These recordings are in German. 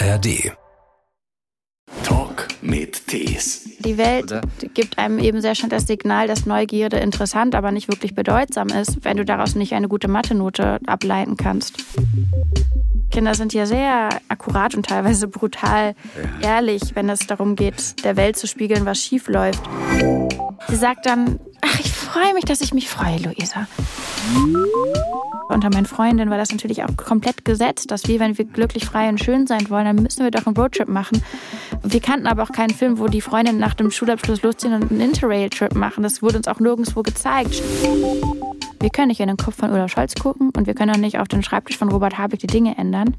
ARD. Talk mit Tees. Die Welt gibt einem eben sehr schnell das Signal, dass Neugierde interessant, aber nicht wirklich bedeutsam ist, wenn du daraus nicht eine gute Mathe-Note ableiten kannst. Kinder sind ja sehr akkurat und teilweise brutal ehrlich, wenn es darum geht, der Welt zu spiegeln, was schief läuft. Sie sagt dann, ach, ich freue mich, dass ich mich freue, Luisa. Unter meinen Freundinnen war das natürlich auch komplett gesetzt, dass wir, wenn wir glücklich, frei und schön sein wollen, dann müssen wir doch einen Roadtrip machen. Wir kannten aber auch keinen Film, wo die Freundinnen nach dem Schulabschluss losziehen und einen Interrail-Trip machen. Das wurde uns auch nirgendwo gezeigt. Wir können nicht in den Kopf von Olaf Scholz gucken und wir können auch nicht auf den Schreibtisch von Robert Habeck die Dinge ändern,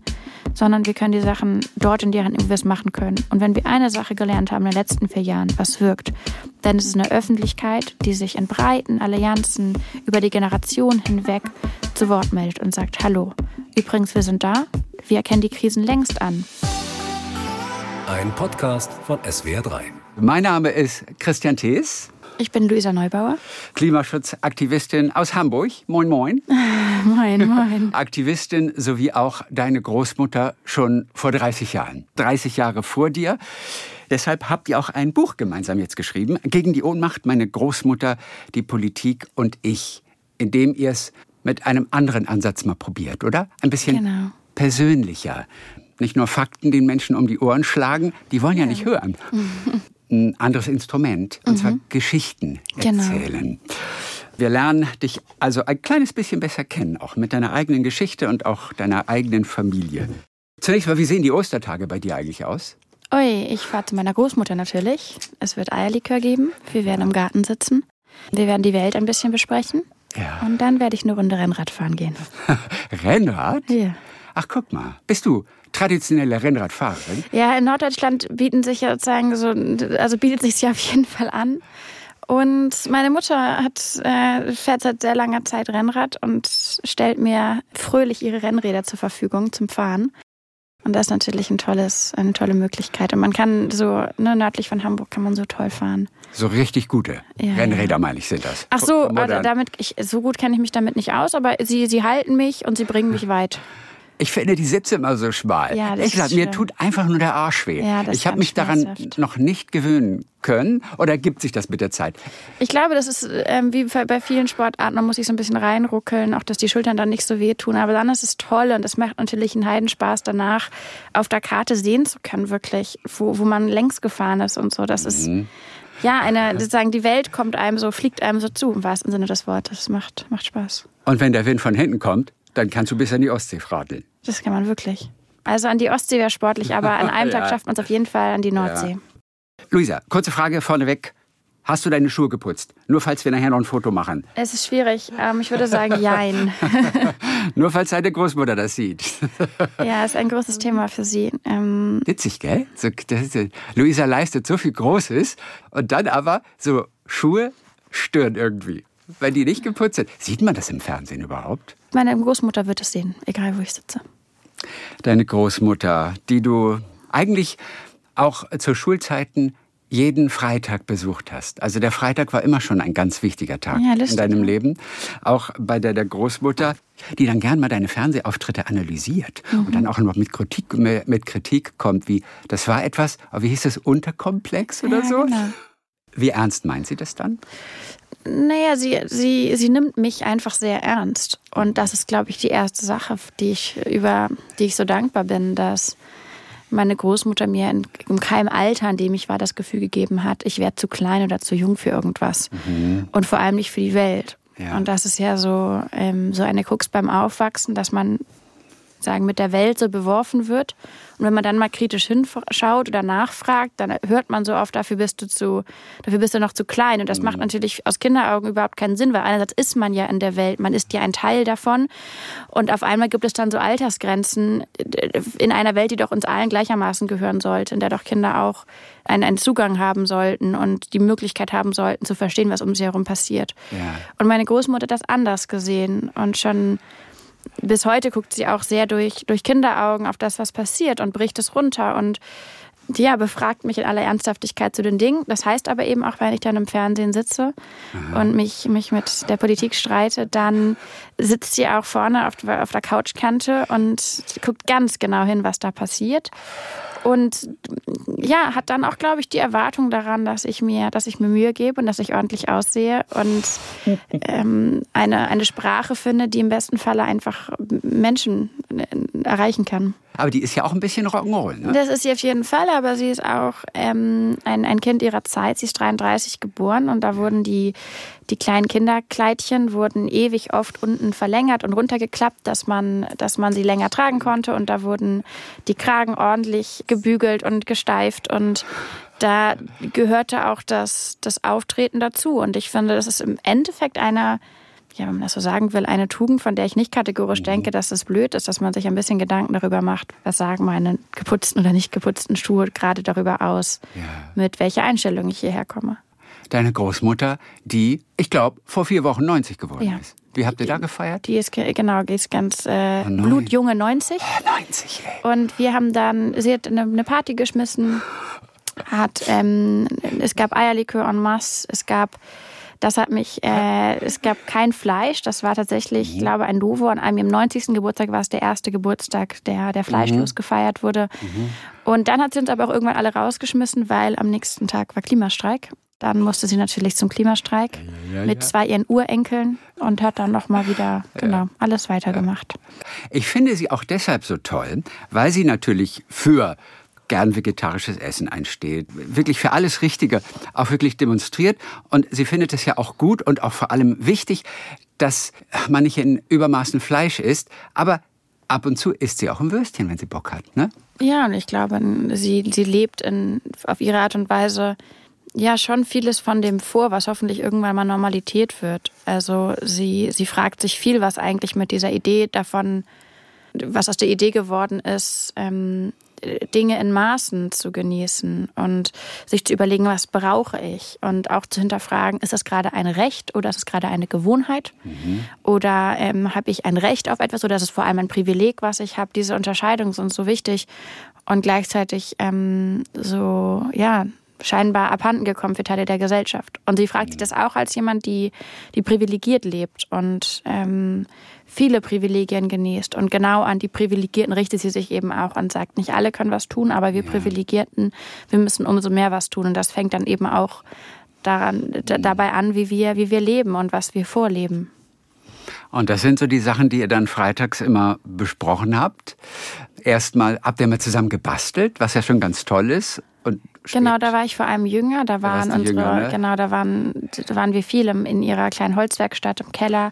sondern wir können die Sachen dort in deren wir es machen können. Und wenn wir eine Sache gelernt haben in den letzten vier Jahren, was wirkt, dann ist es eine Öffentlichkeit, die sich in breiten Allianzen über die Generation hinweg zu Wort meldet und sagt, hallo, übrigens, wir sind da, wir erkennen die Krisen längst an. Ein Podcast von SWR3. Mein Name ist Christian Thees, Ich bin Luisa Neubauer. Klimaschutzaktivistin aus Hamburg. Moin, moin. Moin, moin. Aktivistin sowie auch deine Großmutter schon vor 30 Jahren. 30 Jahre vor dir. Deshalb habt ihr auch ein Buch gemeinsam jetzt geschrieben. Gegen die Ohnmacht, meine Großmutter, die Politik und ich. In dem ihr es mit einem anderen Ansatz mal probiert, oder? Ein bisschen Genau. persönlicher. Nicht nur Fakten den Menschen um die Ohren schlagen, die wollen ja, nicht hören. Ein anderes Instrument, und zwar Geschichten Genau. erzählen. Wir lernen dich also ein kleines bisschen besser kennen, auch mit deiner eigenen Geschichte und auch deiner eigenen Familie. Zunächst mal, wie sehen die Ostertage bei dir eigentlich aus? Ui, ich fahre zu meiner Großmutter natürlich. Es wird Eierlikör geben. Wir werden im Garten sitzen. Wir werden die Welt ein bisschen besprechen. Ja. Und dann werde ich eine Runde Rennrad fahren gehen. Rennrad? Ja. Ach, guck mal. Bist du traditionelle Rennradfahrerin? Ja, in Norddeutschland bieten sich ja sozusagen so, also bietet sich ja auf jeden Fall an. Und meine Mutter hat, äh, fährt seit sehr langer Zeit Rennrad und stellt mir fröhlich ihre Rennräder zur Verfügung zum Fahren. Und das ist natürlich ein tolles, eine tolle Möglichkeit. Und man kann so, ne, nördlich von Hamburg kann man so toll fahren. So richtig gute Ja, Rennräder, meine ich, sind das. Ach so, also damit, ich, so gut kenne ich mich damit nicht aus, aber sie, sie halten mich und sie bringen mich weit. Ich finde die Sitze immer so schmal. Ja, das ich sag, mir tut einfach nur der Arsch weh. Ja, ich habe mich daran noch nicht gewöhnen können. Oder gibt sich das mit der Zeit? Ich glaube, das ist ähm, wie bei vielen Sportarten, man muss sich so ein bisschen reinruckeln, auch dass die Schultern dann nicht so wehtun. Aber dann ist es toll und es macht natürlich einen Heidenspaß danach, auf der Karte sehen zu können, wirklich, wo, wo man längs gefahren ist und so. Das ist ja eine, sozusagen, die Welt kommt einem so, fliegt einem so zu, im wahrsten Sinne des Wortes. Es macht, macht Spaß. Und wenn der Wind von hinten kommt, dann kannst du bis an die Ostsee radeln. Das kann man wirklich. Also an die Ostsee wäre sportlich, aber an einem Tag Ja. schafft man es auf jeden Fall an die Nordsee. Luisa, kurze Frage vorneweg. Hast du deine Schuhe geputzt? Nur falls wir nachher noch ein Foto machen. Es ist schwierig. Ähm, ich würde sagen, jein. Nur falls deine Großmutter das sieht. ja, ist ein großes Thema für sie. Ähm, Witzig, gell? So, das Luisa leistet so viel Großes und dann aber so Schuhe stören irgendwie. Wenn die nicht geputzt sind. Sieht man das im Fernsehen überhaupt? meine Großmutter wird es sehen, egal wo ich sitze. Deine Großmutter, die du eigentlich auch zu Schulzeiten jeden Freitag besucht hast. Also der Freitag war immer schon ein ganz wichtiger Tag Ja, in deinem. Leben. Auch bei der, der Großmutter, die dann gern mal deine Fernsehauftritte analysiert Mhm. und dann auch noch mit Kritik, mit Kritik kommt, wie das war etwas, wie hieß das, Unterkomplex oder Ja, so? genau. Wie ernst meint sie das dann? Naja, sie, sie, sie nimmt mich einfach sehr ernst. Und das ist, glaube ich, die erste Sache, die ich, über die ich so dankbar bin, dass meine Großmutter mir in, in keinem Alter, in dem ich war, das Gefühl gegeben hat, ich werde zu klein oder zu jung für irgendwas. Und vor allem nicht für die Welt. Ja. Und das ist ja so, ähm, so eine Krux beim Aufwachsen, dass man sagen, mit der Welt so beworfen wird. Und wenn man dann mal kritisch hinschaut oder nachfragt, dann hört man so oft, dafür bist du zu, dafür bist du noch zu klein. Und das macht natürlich aus Kinderaugen überhaupt keinen Sinn, weil einerseits ist man ja in der Welt, man ist ja ein Teil davon. Und auf einmal gibt es dann so Altersgrenzen in einer Welt, die doch uns allen gleichermaßen gehören sollte, in der doch Kinder auch einen, einen Zugang haben sollten und die Möglichkeit haben sollten, zu verstehen, was um sie herum passiert. Ja. Und meine Großmutter hat das anders gesehen und schon bis heute guckt sie auch sehr durch, durch Kinderaugen auf das, was passiert und bricht es runter. Und ja, befragt mich in aller Ernsthaftigkeit zu den Dingen. Das heißt aber eben auch, wenn ich dann im Fernsehen sitze Aha. und mich, mich mit der Politik streite, dann sitzt sie auch vorne auf, auf der Couchkante und guckt ganz genau hin, was da passiert. Und ja, hat dann auch, glaube ich, die Erwartung daran, dass ich mir, dass ich mir Mühe gebe und dass ich ordentlich aussehe und ähm, eine, eine Sprache finde, die im besten Falle einfach Menschen äh, erreichen kann. Aber die ist ja auch ein bisschen Rock'n'Roll, ne? Das ist sie auf jeden Fall, aber sie ist auch ähm, ein, ein Kind ihrer Zeit. Sie ist 33 geboren und da wurden die, die kleinen Kinderkleidchen wurden ewig oft unten verlängert und runtergeklappt, dass man, dass man sie länger tragen konnte. Und da wurden die Kragen ordentlich gebügelt und gesteift und da gehörte auch das, das Auftreten dazu. Und ich finde, das ist im Endeffekt einer ja, wenn man das so sagen will, eine Tugend, von der ich nicht kategorisch mhm. denke, dass es blöd ist, dass man sich ein bisschen Gedanken darüber macht, was sagen meine geputzten oder nicht geputzten Schuhe gerade darüber aus, ja. mit welcher Einstellung ich hierher komme. Deine Großmutter, die, ich glaube, vor vier Wochen 90 geworden ja. ist. Wie habt ihr da gefeiert? Die ist genau, die ist ganz äh, oh, blutjunge 90. Oh, 90, ey. Und wir haben dann, sie hat eine, eine Party geschmissen, hat, ähm, es gab Eierlikör en masse, es gab das hat mich, äh, es gab kein Fleisch. Das war tatsächlich, ich mhm. glaube, ein Novo. An einem im 90. Geburtstag war es der erste Geburtstag, der, der fleischlos mhm. gefeiert wurde. Mhm. Und dann hat sie uns aber auch irgendwann alle rausgeschmissen, weil am nächsten Tag war Klimastreik. Dann musste sie natürlich zum Klimastreik ja, ja, mit zwei ihren Urenkeln und hat dann nochmal wieder genau alles weitergemacht. Ich finde sie auch deshalb so toll, weil sie natürlich für gern vegetarisches Essen einsteht, wirklich für alles Richtige auch wirklich demonstriert. Und sie findet es ja auch gut und auch vor allem wichtig, dass man nicht in Übermaßen Fleisch isst, aber ab und zu isst sie auch ein Würstchen, wenn sie Bock hat. Ne? Ja, und ich glaube, sie, sie lebt in, auf ihre Art und Weise ja schon vieles von dem vor, was hoffentlich irgendwann mal Normalität wird. Also sie, sie fragt sich viel, was eigentlich mit dieser Idee davon, was aus der Idee geworden ist, ähm, Dinge in Maßen zu genießen und sich zu überlegen, was brauche ich und auch zu hinterfragen, ist das gerade ein Recht oder ist es gerade eine Gewohnheit mhm. oder ähm, habe ich ein Recht auf etwas oder ist es vor allem ein Privileg, was ich habe. Diese Unterscheidungen sind so wichtig und gleichzeitig ähm, so ja scheinbar abhanden gekommen für Teile der Gesellschaft. Und sie fragt sich das auch als jemand, die, die privilegiert lebt und ähm, viele Privilegien genießt. Und genau an die Privilegierten richtet sie sich eben auch und sagt, nicht alle können was tun, aber wir ja. Privilegierten, wir müssen umso mehr was tun. Und das fängt dann eben auch daran, dabei an, wie wir, wie wir leben und was wir vorleben. Und das sind so die Sachen, die ihr dann freitags immer besprochen habt. Erstmal habt ihr mal zusammen gebastelt, was ja schon ganz toll ist. Und genau, da war ich vor allem jünger. Da waren unsere, jünger, ne? genau, da waren, da waren wir viel in ihrer kleinen Holzwerkstatt im Keller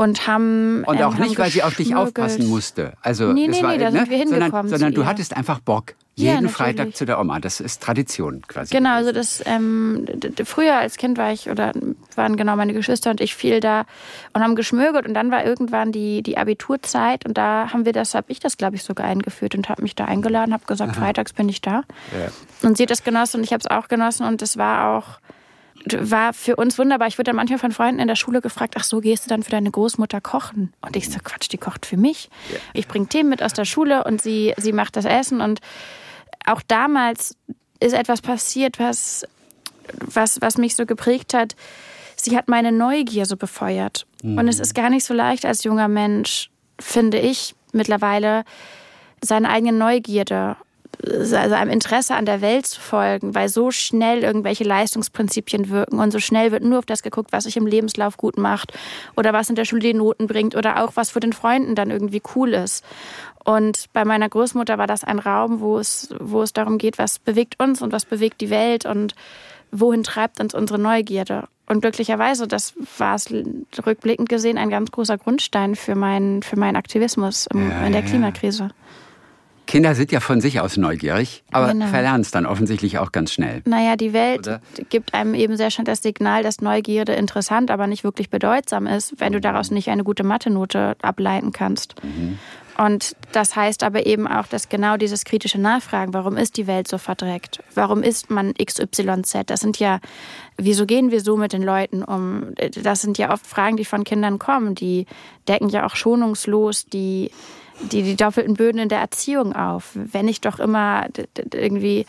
und haben und auch ähm, nicht, weil sie auf dich aufpassen musste. Also nee, nee, war, nee, da ne? sind wir hingekommen. Sondern, sondern du hattest einfach Bock. Jeden ja, Freitag zu der Oma. Das ist Tradition quasi. Genau, also das ähm, früher als Kind war ich oder waren genau meine Geschwister und ich viel da und haben geschmögert und dann war irgendwann die, die Abiturzeit und da haben wir das, habe ich das glaube ich sogar eingeführt und habe mich da eingeladen, habe gesagt, Aha. freitags bin ich da. Ja. Und sie hat das genossen und ich habe es auch genossen und es war auch war für uns wunderbar. Ich wurde dann manchmal von Freunden in der Schule gefragt, ach so, gehst du dann für deine Großmutter kochen? Und ich so, Quatsch, die kocht für mich. Ja. Ich bringe Themen mit aus der Schule und sie, sie macht das Essen. Und auch damals ist etwas passiert, was, was, was mich so geprägt hat. Sie hat meine Neugier so befeuert. Mhm. Und es ist gar nicht so leicht als junger Mensch, finde ich mittlerweile, seine eigene Neugierde also einem Interesse an der Welt zu folgen, weil so schnell irgendwelche Leistungsprinzipien wirken und so schnell wird nur auf das geguckt, was sich im Lebenslauf gut macht oder was in der Schule die Noten bringt oder auch was für den Freunden dann irgendwie cool ist. Und bei meiner Großmutter war das ein Raum, wo es, wo es darum geht, was bewegt uns und was bewegt die Welt und wohin treibt uns unsere Neugierde. Und glücklicherweise, das war es rückblickend gesehen ein ganz großer Grundstein für meinen, für meinen Aktivismus im, ja, in der Klimakrise. Ja. Kinder sind ja von sich aus neugierig, aber genau. verlernen es dann offensichtlich auch ganz schnell. Naja, die Welt Oder? gibt einem eben sehr schnell das Signal, dass Neugierde interessant, aber nicht wirklich bedeutsam ist, wenn du daraus nicht eine gute Mathe-Note ableiten kannst. Mhm. Und das heißt aber eben auch, dass genau dieses kritische Nachfragen, warum ist die Welt so verdreckt? Warum ist man XYZ? Das sind ja, wieso gehen wir so mit den Leuten um? Das sind ja oft Fragen, die von Kindern kommen. Die decken ja auch schonungslos die die, die doppelten Böden in der Erziehung auf. Wenn ich doch immer irgendwie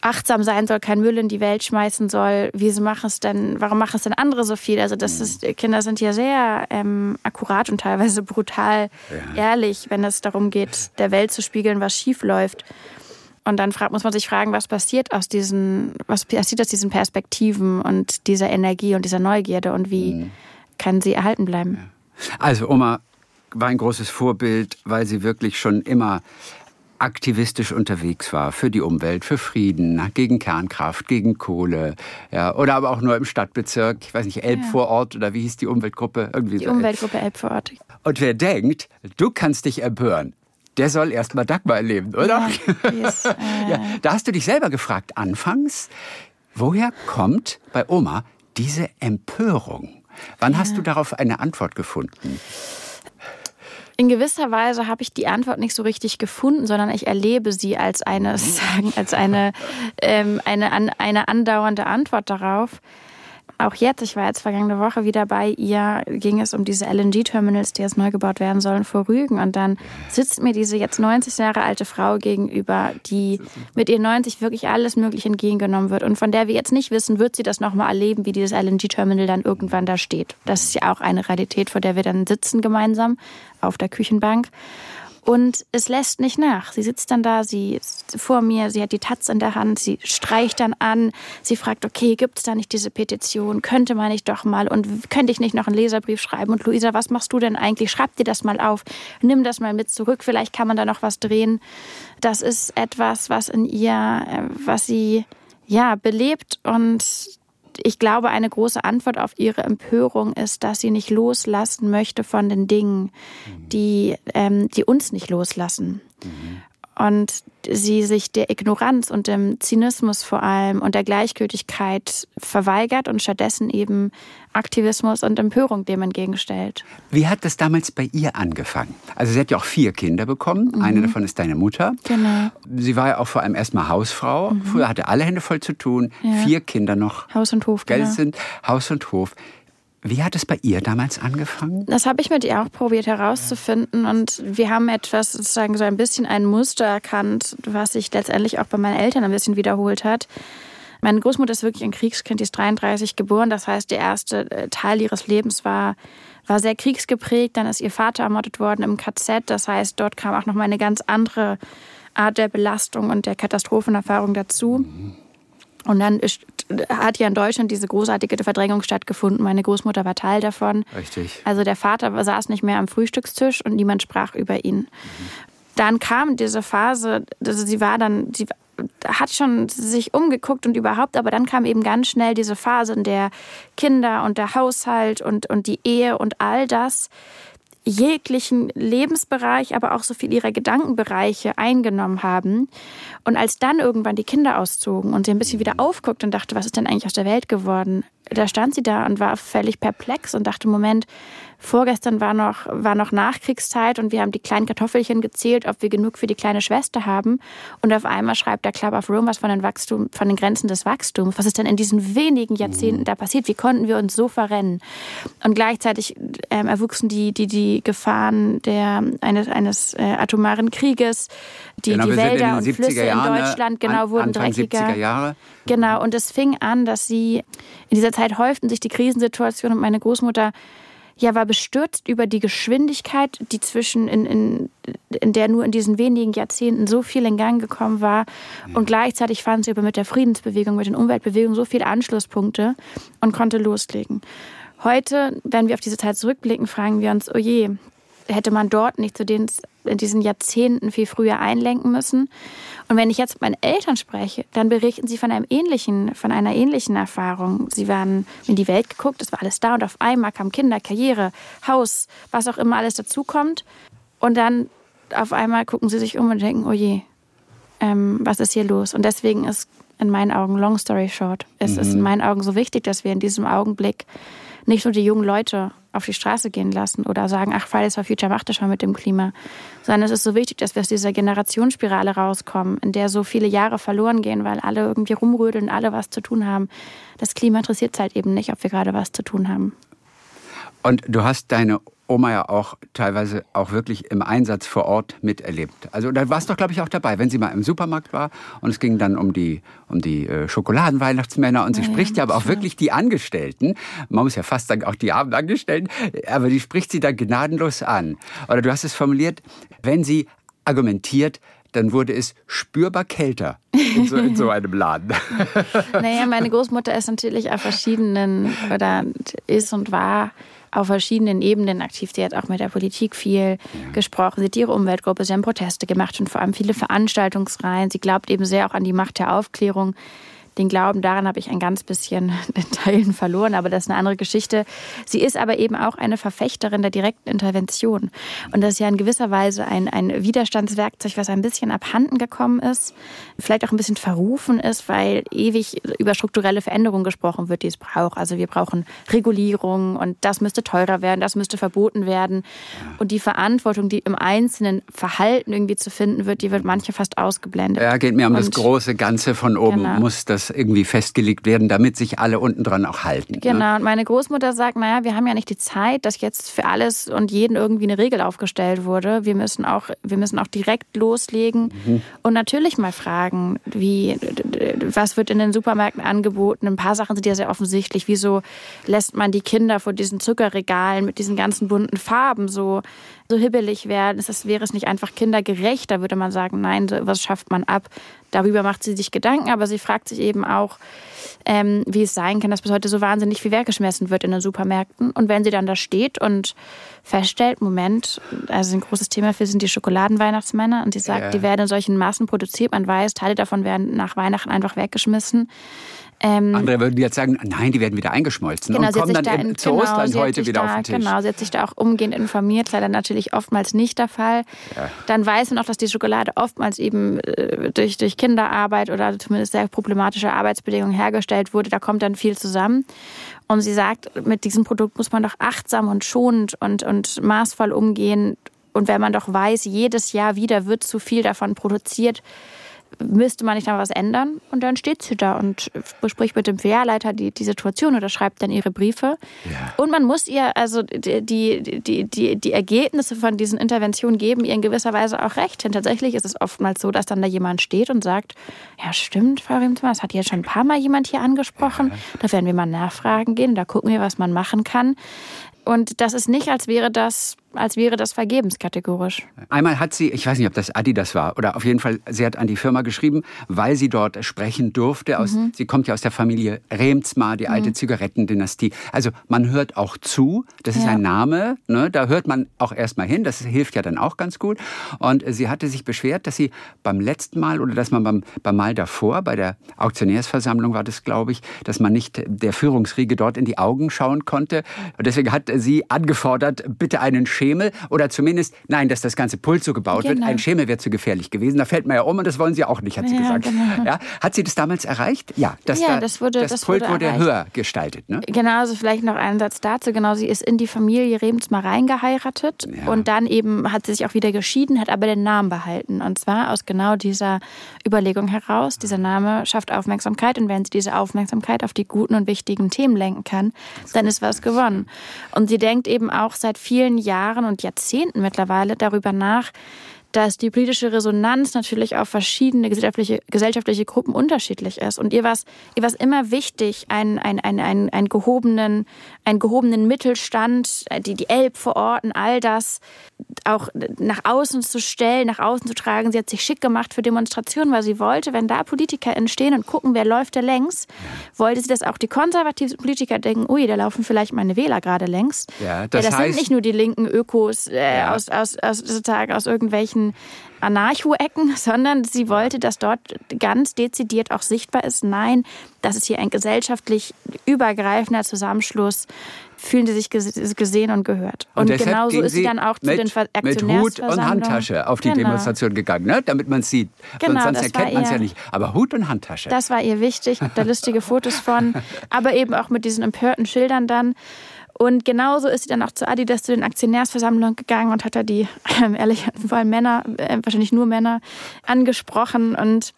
achtsam sein soll, kein Müll in die Welt schmeißen soll, wieso machen es denn, warum machen es denn andere so viel? Also das ist, Kinder sind ja sehr ähm, akkurat und teilweise brutal ja. ehrlich, wenn es darum geht, der Welt zu spiegeln, was schief läuft. Und dann fragt, muss man sich fragen, was passiert aus diesen, was passiert aus diesen Perspektiven und dieser Energie und dieser Neugierde und wie mhm. kann sie erhalten bleiben? Also Oma war ein großes Vorbild, weil sie wirklich schon immer aktivistisch unterwegs war für die Umwelt, für Frieden, gegen Kernkraft, gegen Kohle, ja, oder aber auch nur im Stadtbezirk, ich weiß nicht, Elbvorort ja. oder wie hieß die Umweltgruppe? Irgendwie die so. Umweltgruppe Elbvorort. Und wer denkt, du kannst dich empören, der soll erst mal Dagmar erleben, oder? Ja, ist, äh ja, da hast du dich selber gefragt, anfangs, woher kommt bei Oma diese Empörung? Wann ja. hast du darauf eine Antwort gefunden? In gewisser Weise habe ich die Antwort nicht so richtig gefunden, sondern ich erlebe sie als eine, sagen, als eine, ähm, eine, eine andauernde Antwort darauf auch jetzt, ich war jetzt vergangene Woche wieder bei ihr, ging es um diese LNG-Terminals, die jetzt neu gebaut werden sollen, vor Rügen. Und dann sitzt mir diese jetzt 90 Jahre alte Frau gegenüber, die mit ihr 90 wirklich alles Mögliche entgegengenommen wird und von der wir jetzt nicht wissen, wird sie das nochmal erleben, wie dieses LNG-Terminal dann irgendwann da steht. Das ist ja auch eine Realität, vor der wir dann sitzen gemeinsam auf der Küchenbank. Und es lässt nicht nach. Sie sitzt dann da, sie ist vor mir, sie hat die Taz in der Hand, sie streicht dann an, sie fragt, okay, gibt es da nicht diese Petition? Könnte man nicht doch mal und könnte ich nicht noch einen Leserbrief schreiben? Und Luisa, was machst du denn eigentlich? Schreib dir das mal auf, nimm das mal mit zurück, vielleicht kann man da noch was drehen. Das ist etwas, was in ihr, äh, was sie ja belebt und ich glaube, eine große Antwort auf ihre Empörung ist, dass sie nicht loslassen möchte von den Dingen, die, ähm, die uns nicht loslassen. Mhm und sie sich der Ignoranz und dem Zynismus vor allem und der Gleichgültigkeit verweigert und stattdessen eben Aktivismus und Empörung dem entgegenstellt. Wie hat das damals bei ihr angefangen? Also sie hat ja auch vier Kinder bekommen. Mhm. Eine davon ist deine Mutter. Genau. Sie war ja auch vor allem erstmal Hausfrau. Mhm. Früher hatte alle Hände voll zu tun. Ja. Vier Kinder noch. Haus und Hof. Geld genau. sind Haus und Hof. Wie hat es bei ihr damals angefangen? Das habe ich mit ihr auch probiert herauszufinden und wir haben etwas sozusagen so ein bisschen ein Muster erkannt, was sich letztendlich auch bei meinen Eltern ein bisschen wiederholt hat. Meine Großmutter ist wirklich ein Kriegskind, die ist 33 geboren. Das heißt, der erste äh, Teil ihres Lebens war, war sehr kriegsgeprägt. Dann ist ihr Vater ermordet worden im KZ. Das heißt, dort kam auch noch mal eine ganz andere Art der Belastung und der Katastrophenerfahrung dazu. Mhm. Und dann hat ja in Deutschland diese großartige Verdrängung stattgefunden. Meine Großmutter war Teil davon. Richtig. Also der Vater saß nicht mehr am Frühstückstisch und niemand sprach über ihn. Mhm. Dann kam diese Phase, also sie war dann, sie hat schon sich umgeguckt und überhaupt, aber dann kam eben ganz schnell diese Phase, in der Kinder und der Haushalt und, und die Ehe und all das jeglichen Lebensbereich, aber auch so viel ihrer Gedankenbereiche eingenommen haben. Und als dann irgendwann die Kinder auszogen und sie ein bisschen wieder aufguckt und dachte, was ist denn eigentlich aus der Welt geworden, da stand sie da und war völlig perplex und dachte, Moment, vorgestern war noch, war noch Nachkriegszeit und wir haben die kleinen Kartoffelchen gezählt, ob wir genug für die kleine Schwester haben. Und auf einmal schreibt der Club of Rome was von den, Wachstum, von den Grenzen des Wachstums. Was ist denn in diesen wenigen Jahrzehnten da passiert? Wie konnten wir uns so verrennen? Und gleichzeitig ähm, erwuchsen die, die, die Gefahren der, eines, eines äh, atomaren Krieges. Die, genau, die Wälder und Flüsse Jahren, in Deutschland genau an, wurden Anfang dreckiger. 70er Jahre. Genau, und es fing an, dass sie in dieser Zeit häuften sich die Krisensituationen und meine Großmutter ja, war bestürzt über die Geschwindigkeit, die zwischen in, in, in der nur in diesen wenigen Jahrzehnten so viel in Gang gekommen war. Ja. Und gleichzeitig fand sie aber mit der Friedensbewegung, mit den Umweltbewegungen so viele Anschlusspunkte und konnte loslegen. Heute, wenn wir auf diese Zeit zurückblicken, fragen wir uns, oh je, hätte man dort nicht zu den in diesen Jahrzehnten viel früher einlenken müssen. Und wenn ich jetzt mit meinen Eltern spreche, dann berichten sie von einem ähnlichen, von einer ähnlichen Erfahrung. Sie waren in die Welt geguckt, es war alles da und auf einmal kam Kinder, Karriere, Haus, was auch immer alles dazukommt. Und dann auf einmal gucken sie sich um und denken, oh je, ähm, was ist hier los? Und deswegen ist in meinen Augen, long story short, es mhm. ist in meinen Augen so wichtig, dass wir in diesem Augenblick nicht nur die jungen Leute auf die Straße gehen lassen oder sagen, ach, Fridays for Future macht das schon mit dem Klima, sondern es ist so wichtig, dass wir aus dieser Generationsspirale rauskommen, in der so viele Jahre verloren gehen, weil alle irgendwie rumrödeln, alle was zu tun haben. Das Klima interessiert es halt eben nicht, ob wir gerade was zu tun haben. Und du hast deine Oma ja auch teilweise auch wirklich im Einsatz vor Ort miterlebt. Also da war es doch, glaube ich, auch dabei, wenn sie mal im Supermarkt war und es ging dann um die, um die äh, Schokoladenweihnachtsmänner und sie ja, spricht ja, aber auch wirklich die Angestellten, man muss ja fast sagen auch die armen Angestellten, aber die spricht sie da gnadenlos an. Oder du hast es formuliert, wenn sie argumentiert, dann wurde es spürbar kälter in so, in so einem Laden. naja, meine Großmutter ist natürlich auf verschiedenen oder ist und war auf verschiedenen Ebenen aktiv. Sie hat auch mit der Politik viel ja. gesprochen. Sie hat ihre Umweltgruppe, sie haben Proteste gemacht und vor allem viele Veranstaltungsreihen. Sie glaubt eben sehr auch an die Macht der Aufklärung den Glauben daran habe ich ein ganz bisschen in Teilen verloren, aber das ist eine andere Geschichte. Sie ist aber eben auch eine Verfechterin der direkten Intervention. Und das ist ja in gewisser Weise ein, ein Widerstandswerkzeug, was ein bisschen abhanden gekommen ist, vielleicht auch ein bisschen verrufen ist, weil ewig über strukturelle Veränderungen gesprochen wird, die es braucht. Also wir brauchen Regulierung und das müsste teurer werden, das müsste verboten werden. Und die Verantwortung, die im einzelnen Verhalten irgendwie zu finden wird, die wird manche fast ausgeblendet. Ja, geht mir um und, das große Ganze von oben. Genau. Muss das irgendwie festgelegt werden, damit sich alle unten dran auch halten. Ne? Genau, ne? und meine Großmutter sagt, naja, wir haben ja nicht die Zeit, dass jetzt für alles und jeden irgendwie eine Regel aufgestellt wurde. Wir müssen auch, wir müssen auch direkt loslegen mhm. und natürlich mal fragen, wie, was wird in den Supermärkten angeboten? Ein paar Sachen sind ja sehr offensichtlich. Wieso lässt man die Kinder vor diesen Zuckerregalen mit diesen ganzen bunten Farben so so hibbelig werden? Ist das, wäre es nicht einfach kindergerecht? Da würde man sagen, nein, was schafft man ab? Darüber macht sie sich Gedanken, aber sie fragt sich eben auch, ähm, wie es sein kann, dass bis heute so wahnsinnig viel weggeschmissen wird in den Supermärkten. Und wenn sie dann da steht und feststellt, Moment, also ein großes Thema für sind die Schokoladenweihnachtsmänner und sie sagt, ja. die werden in solchen Massen produziert, man weiß, Teile davon werden nach Weihnachten einfach weggeschmissen. Ähm, Andere würden jetzt sagen, nein, die werden wieder eingeschmolzen genau, und kommen dann da in, zu genau, Ostern heute wieder da, auf den Tisch. Genau, sie hat sich da auch umgehend informiert, leider natürlich oftmals nicht der Fall. Ja. Dann weiß man auch, dass die Schokolade oftmals eben äh, durch, durch Kinderarbeit oder zumindest sehr problematische Arbeitsbedingungen hergestellt wurde. Da kommt dann viel zusammen. Und sie sagt, mit diesem Produkt muss man doch achtsam und schonend und, und maßvoll umgehen. Und wenn man doch weiß, jedes Jahr wieder wird zu viel davon produziert, müsste man nicht dann was ändern? Und dann steht sie da und bespricht mit dem Filialleiter die, die Situation oder schreibt dann ihre Briefe. Ja. Und man muss ihr, also die, die, die, die, die Ergebnisse von diesen Interventionen geben ihr in gewisser Weise auch recht. Denn tatsächlich ist es oftmals so, dass dann da jemand steht und sagt, ja stimmt, Frau Riemzimmer, das hat jetzt schon ein paar Mal jemand hier angesprochen. Ja. Da werden wir mal nachfragen gehen, da gucken wir, was man machen kann. Und das ist nicht, als wäre das als wäre das vergebens kategorisch. Einmal hat sie, ich weiß nicht, ob das Adi das war, oder auf jeden Fall, sie hat an die Firma geschrieben, weil sie dort sprechen durfte. Aus, mhm. Sie kommt ja aus der Familie Remzmar, die alte mhm. Zigarettendynastie. Also man hört auch zu, das ist ja. ein Name, ne? da hört man auch erstmal hin, das hilft ja dann auch ganz gut. Und sie hatte sich beschwert, dass sie beim letzten Mal oder dass man beim, beim Mal davor, bei der Auktionärsversammlung war das, glaube ich, dass man nicht der Führungsriege dort in die Augen schauen konnte. Und deswegen hat sie angefordert, bitte einen Schädel Schemel oder zumindest, nein, dass das ganze Pult so gebaut genau. wird. Ein Schemel wäre zu gefährlich gewesen. Da fällt man ja um und das wollen sie auch nicht, hat sie ja, gesagt. Genau. Ja, hat sie das damals erreicht? Ja, das, ja, da, das, wurde, das, das Pult wurde, wurde höher gestaltet. Ne? Genau, also vielleicht noch einen Satz dazu. Genau, sie ist in die Familie Remsmar reingeheiratet ja. und dann eben hat sie sich auch wieder geschieden, hat aber den Namen behalten. Und zwar aus genau dieser Überlegung heraus, dieser Name schafft Aufmerksamkeit und wenn sie diese Aufmerksamkeit auf die guten und wichtigen Themen lenken kann, dann ist was gewonnen. Und sie denkt eben auch seit vielen Jahren, Jahren und Jahrzehnten mittlerweile darüber nach, dass die politische Resonanz natürlich auf verschiedene gesellschaftliche, gesellschaftliche Gruppen unterschiedlich ist. Und ihr war es ihr war's immer wichtig, einen, einen, einen, einen, einen, gehobenen, einen gehobenen Mittelstand, die, die Elbverorten, all das auch nach außen zu stellen, nach außen zu tragen. Sie hat sich schick gemacht für Demonstrationen, weil sie wollte, wenn da Politiker entstehen und gucken, wer läuft da längs, wollte sie, dass auch die konservativen Politiker denken, ui, da laufen vielleicht meine Wähler gerade längs. Ja, das, ja, das heißt, sind nicht nur die linken Ökos äh, ja. aus, aus, aus, sozusagen aus irgendwelchen Anarcho-Ecken, sondern sie wollte, dass dort ganz dezidiert auch sichtbar ist, nein, das ist hier ein gesellschaftlich übergreifender Zusammenschluss. Fühlen sie sich gesehen und gehört. Und, und genauso ist sie dann auch zu den Ver Mit Hut und Handtasche auf die genau. Demonstration gegangen, ne? damit man es sieht. Genau, sonst erkennt man es ja nicht. Aber Hut und Handtasche. Das war ihr wichtig. Da lustige Fotos von. Aber eben auch mit diesen empörten Schildern dann. Und genauso ist sie dann auch zu Adidas zu den Aktionärsversammlungen gegangen und hat da die, äh, ehrlich, vor allem Männer, äh, wahrscheinlich nur Männer, angesprochen und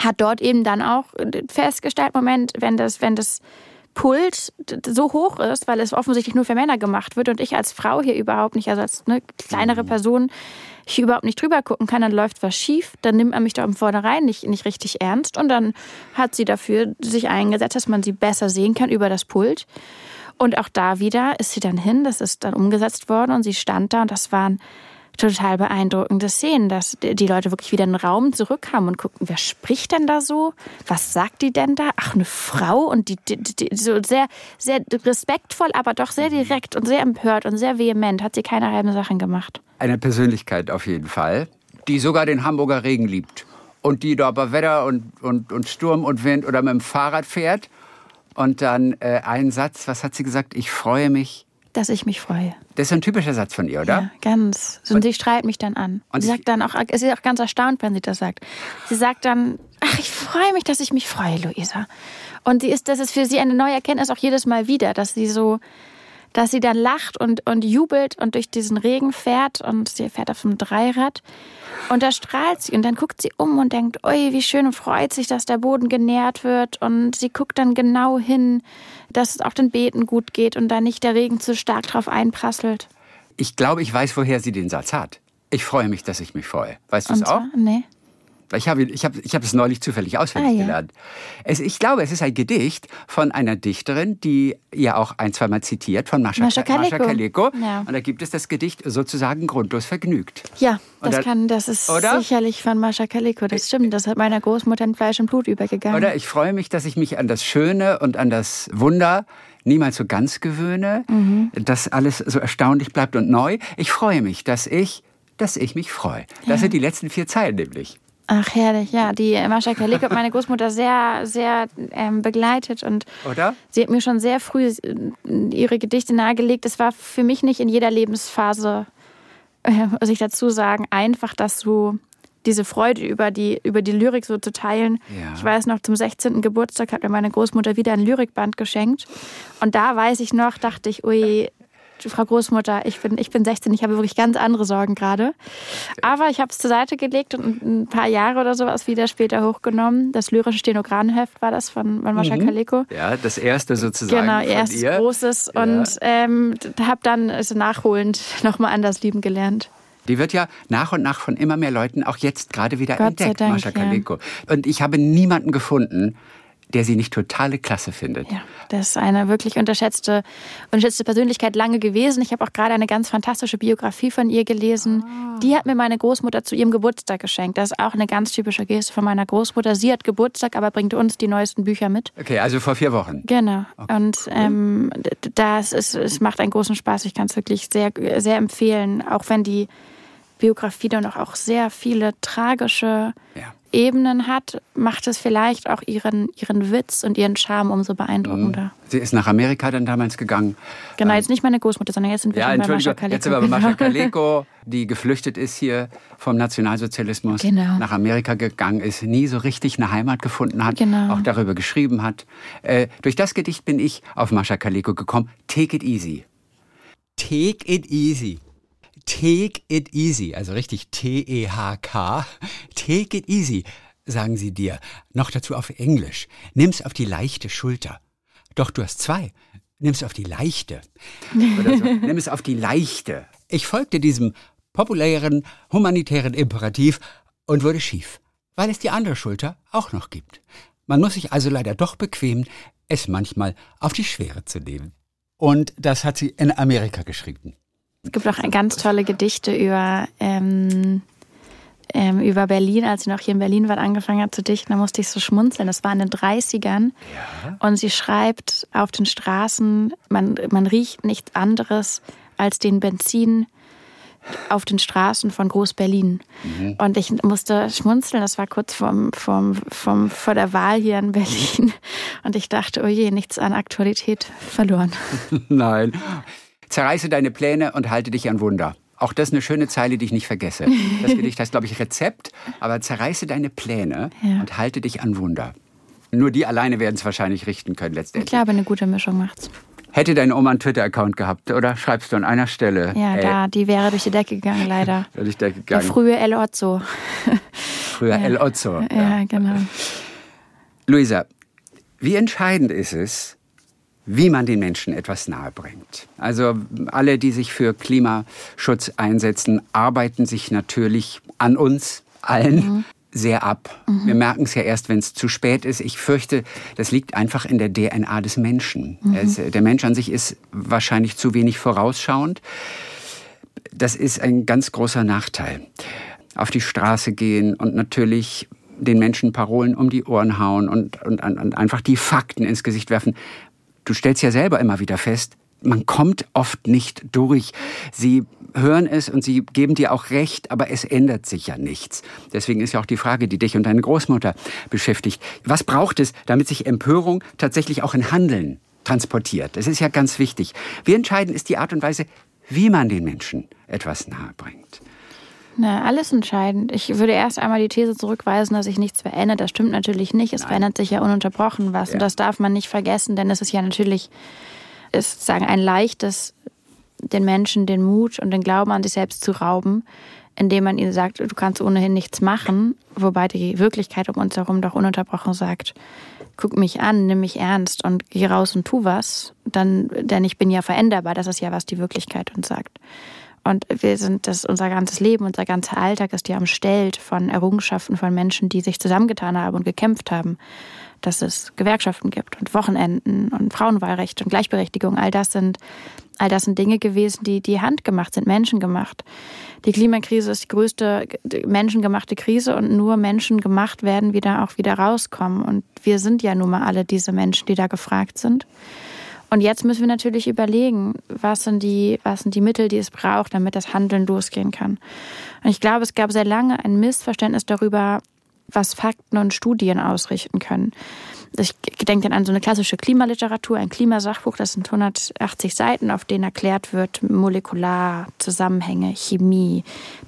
hat dort eben dann auch festgestellt, Moment, wenn das, wenn das Pult so hoch ist, weil es offensichtlich nur für Männer gemacht wird und ich als Frau hier überhaupt nicht, also als eine kleinere Mhm. Person, ich überhaupt nicht drüber gucken kann, dann läuft was schief, dann nimmt man mich doch im Vornherein nicht, nicht richtig ernst und dann hat sie dafür sich eingesetzt, dass man sie besser sehen kann über das Pult. Und auch da wieder ist sie dann hin, das ist dann umgesetzt worden und sie stand da und das waren total beeindruckende Szenen, dass die Leute wirklich wieder in den Raum zurückkamen und guckten, wer spricht denn da so? Was sagt die denn da? Ach, eine Frau und die, die, die so sehr, sehr respektvoll, aber doch sehr direkt und sehr empört und sehr vehement. Hat sie keine halben Sachen gemacht. Eine Persönlichkeit auf jeden Fall, die sogar den Hamburger Regen liebt. Und die da bei Wetter und, und, und Sturm und Wind oder mit dem Fahrrad fährt. Und dann äh, ein Satz, was hat sie gesagt? Ich freue mich. Dass ich mich freue. Das ist ein typischer Satz von ihr, oder? Ja, ganz. Und, sie strahlt mich dann an. Und sie sagt dann auch, sie ist auch ganz erstaunt, wenn sie das sagt. Sie sagt dann, ach, ich freue mich, dass ich mich freue, Luisa. Und sie ist, das ist für sie eine neue Erkenntnis auch jedes Mal wieder, dass sie so, dass sie dann lacht und, und jubelt und durch diesen Regen fährt und sie fährt auf einem Dreirad. Und da strahlt sie und dann guckt sie um und denkt, oi, wie schön und freut sich, dass der Boden genährt wird. Und sie guckt dann genau hin, dass es auch den Beeten gut geht und da nicht der Regen zu stark drauf einprasselt. Ich glaube, ich weiß, woher sie den Satz hat. Ich freue mich, dass ich mich freue. Weißt du es auch? Nee. Ich habe, ich habe, ich habe es neulich zufällig auswendig Ah, ja. gelernt. Es, ich glaube, es ist ein Gedicht von einer Dichterin, die ihr auch ein, zweimal zitiert, von Mascha, Mascha Kaleko. Kaleko. Ja. Und da gibt es das Gedicht sozusagen grundlos vergnügt. Ja, das dann- kann, das ist Oder? sicherlich von Mascha Kaleko. Das stimmt. Das hat meiner Großmutter in Fleisch und Blut übergegangen. Oder ich freue mich, dass ich mich an das Schöne und an das Wunder niemals so ganz gewöhne, Mhm. dass alles so erstaunlich bleibt und neu. Ich freue mich, dass ich, dass ich mich freue. Das sind die letzten vier Zeilen nämlich. Ach, herrlich, ja. Die Mascha Kaleko hat meine Großmutter sehr, sehr ähm, begleitet und Oder? sie hat mir schon sehr früh äh, ihre Gedichte nahegelegt. Es war für mich nicht in jeder Lebensphase, äh, muss ich dazu sagen, einfach, das so diese Freude über die, über die Lyrik so zu teilen. Ja. Ich weiß noch, zum 16. Geburtstag hat mir meine Großmutter wieder ein Lyrikband geschenkt. Und da weiß ich noch, dachte ich, ui, Frau Großmutter, ich bin, ich bin 16, ich habe wirklich ganz andere Sorgen gerade. Aber ich habe es zur Seite gelegt und ein paar Jahre oder sowas wieder später hochgenommen. Das lyrische Stenogramheft war das von, von Mascha Kaleko. Ja, das erste sozusagen Genau, erstes ihr. Großes. Ja. Und ähm, habe dann also nachholend nochmal anders lieben gelernt. Die wird ja nach und nach von immer mehr Leuten auch jetzt gerade wieder Gott entdeckt, Dank, Mascha ja. Kaleko. Und ich habe niemanden gefunden, der sie nicht totale Klasse findet. Ja, das ist eine wirklich unterschätzte, unterschätzte Persönlichkeit lange gewesen. Ich habe auch gerade eine ganz fantastische Biografie von ihr gelesen. Ah. Die hat mir meine Großmutter zu ihrem Geburtstag geschenkt. Das ist auch eine ganz typische Geste von meiner Großmutter. Sie hat Geburtstag, aber bringt uns die neuesten Bücher mit. Okay, also vor vier Wochen. Genau. Und ähm, das ist, es macht einen großen Spaß. Ich kann es wirklich sehr, sehr empfehlen, auch wenn die Biografie dann auch sehr viele tragische Ja. Ebenen hat, macht es vielleicht auch ihren, ihren Witz und ihren Charme umso beeindruckender. Sie ist nach Amerika dann damals gegangen. Genau, jetzt nicht meine Großmutter, sondern jetzt sind wir Ja, schon bei Mascha Kaleko. jetzt sind wir bei Mascha. Kaleko, die geflüchtet ist hier vom Nationalsozialismus, Genau. nach Amerika gegangen ist, nie so richtig eine Heimat gefunden hat, Genau. auch darüber geschrieben hat. Äh, durch das Gedicht bin ich auf Mascha Kaleko gekommen. Take it easy. Take it easy. Take it easy, also richtig T-E-H-K. Take it easy, sagen sie dir. Noch dazu auf Englisch. Nimm's auf die leichte Schulter. Doch du hast zwei. Nimm's auf die leichte. Oder so. Nimm es auf die leichte. Ich folgte diesem populären humanitären Imperativ und wurde schief, weil es die andere Schulter auch noch gibt. Man muss sich also leider doch bequemen, es manchmal auf die Schwere zu nehmen. Und das hat sie in Amerika geschrieben. Es gibt auch ganz tolle Gedichte über, ähm, ähm, über Berlin. Als sie noch hier in Berlin war, angefangen hat zu dichten, da musste ich so schmunzeln. Das war in den 30ern. Und sie schreibt auf den Straßen, man, man riecht nichts anderes als den Benzin auf den Straßen von Groß-Berlin. Und ich musste schmunzeln, das war kurz vorm, vorm, vorm, vor der Wahl hier in Berlin. Und ich dachte, oh je, nichts an Aktualität verloren. Nein. Zerreiße deine Pläne und halte dich an Wunder. Auch das ist eine schöne Zeile, die ich nicht vergesse. Das Gedicht heißt, glaube ich, Rezept, aber zerreiße deine Pläne Ja. und halte dich an Wunder. Nur die alleine werden es wahrscheinlich richten können Ich letztendlich. glaube, eine gute Mischung macht's. Hätte deine Oma einen Twitter-Account gehabt, oder? Schreibst du an einer Stelle. Ja, ey, da, die wäre durch die Decke gegangen, leider. Ich da Der gegangen? frühe El Ozzo. Früher El Ozzo. Ja, genau. Luisa, wie entscheidend ist es, wie man den Menschen etwas nahebringt. Also alle, die sich für Klimaschutz einsetzen, arbeiten sich natürlich an uns allen mhm. sehr ab. Mhm. Wir merken es ja erst, wenn es zu spät ist. Ich fürchte, das liegt einfach in der DNA des Menschen. Mhm. Es, der Mensch an sich ist wahrscheinlich zu wenig vorausschauend. Das ist ein ganz großer Nachteil. Auf die Straße gehen und natürlich den Menschen Parolen um die Ohren hauen und, und, und einfach die Fakten ins Gesicht werfen du stellst ja selber immer wieder fest, man kommt oft nicht durch. Sie hören es und sie geben dir auch recht, aber es ändert sich ja nichts. Deswegen ist ja auch die Frage, die dich und deine Großmutter beschäftigt. Was braucht es, damit sich Empörung tatsächlich auch in Handeln transportiert? Das ist ja ganz wichtig. Wie entscheidend ist die Art und Weise, wie man den Menschen etwas nahebringt? Na, alles entscheidend. Ich würde erst einmal die These zurückweisen, dass sich nichts verändert. Das stimmt natürlich nicht. Es Nein. verändert sich ja ununterbrochen was. Ja. Und das darf man nicht vergessen, denn es ist ja natürlich, ist sagen, ein leichtes, den Menschen den Mut und den Glauben an sich selbst zu rauben, indem man ihnen sagt, du kannst ohnehin nichts machen, wobei die Wirklichkeit um uns herum doch ununterbrochen sagt, guck mich an, nimm mich ernst und geh raus und tu was, dann, denn ich bin ja veränderbar. Das ist ja, was die Wirklichkeit uns sagt. Und wir sind, das unser ganzes Leben, unser ganzer Alltag ist ja umstellt von Errungenschaften von Menschen, die sich zusammengetan haben und gekämpft haben. Dass es Gewerkschaften gibt und Wochenenden und Frauenwahlrecht und Gleichberechtigung. All das sind, all das sind Dinge gewesen, die, die handgemacht sind, menschengemacht. Die Klimakrise ist die größte menschengemachte Krise und nur Menschen gemacht werden wieder auch wieder rauskommen. Und wir sind ja nun mal alle diese Menschen, die da gefragt sind. Und jetzt müssen wir natürlich überlegen, was sind die, was sind die Mittel, die es braucht, damit das Handeln losgehen kann. Und ich glaube, es gab sehr lange ein Missverständnis darüber, was Fakten und Studien ausrichten können. Ich denke dann an so eine klassische Klimaliteratur, ein Klimasachbuch, das sind 180 Seiten, auf denen erklärt wird, molekular, Zusammenhänge, Chemie,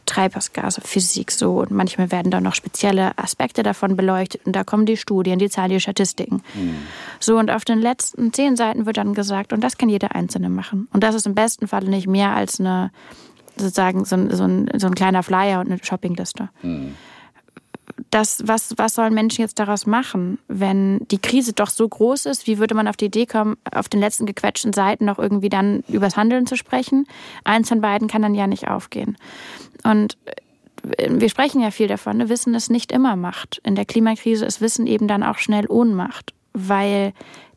Treibhausgase, Physik, so. Und manchmal werden da noch spezielle Aspekte davon beleuchtet. Und da kommen die Studien, die Zahlen, die Statistiken. Mhm. So, und auf den letzten zehn Seiten wird dann gesagt, und das kann jeder Einzelne machen. Und das ist im besten Falle nicht mehr als eine, sozusagen, so ein, so ein, so ein kleiner Flyer und eine Shoppingliste. Mhm das, was, was sollen Menschen jetzt daraus machen, wenn die Krise doch so groß ist? Wie würde man auf die Idee kommen, auf den letzten gequetschten Seiten noch irgendwie dann übers Handeln zu sprechen? Eins von beiden kann dann ja nicht aufgehen. Und äh, wir sprechen ja viel davon, ne? Wissen ist nicht immer Macht. In der Klimakrise ist Wissen eben dann auch schnell Ohnmacht, weil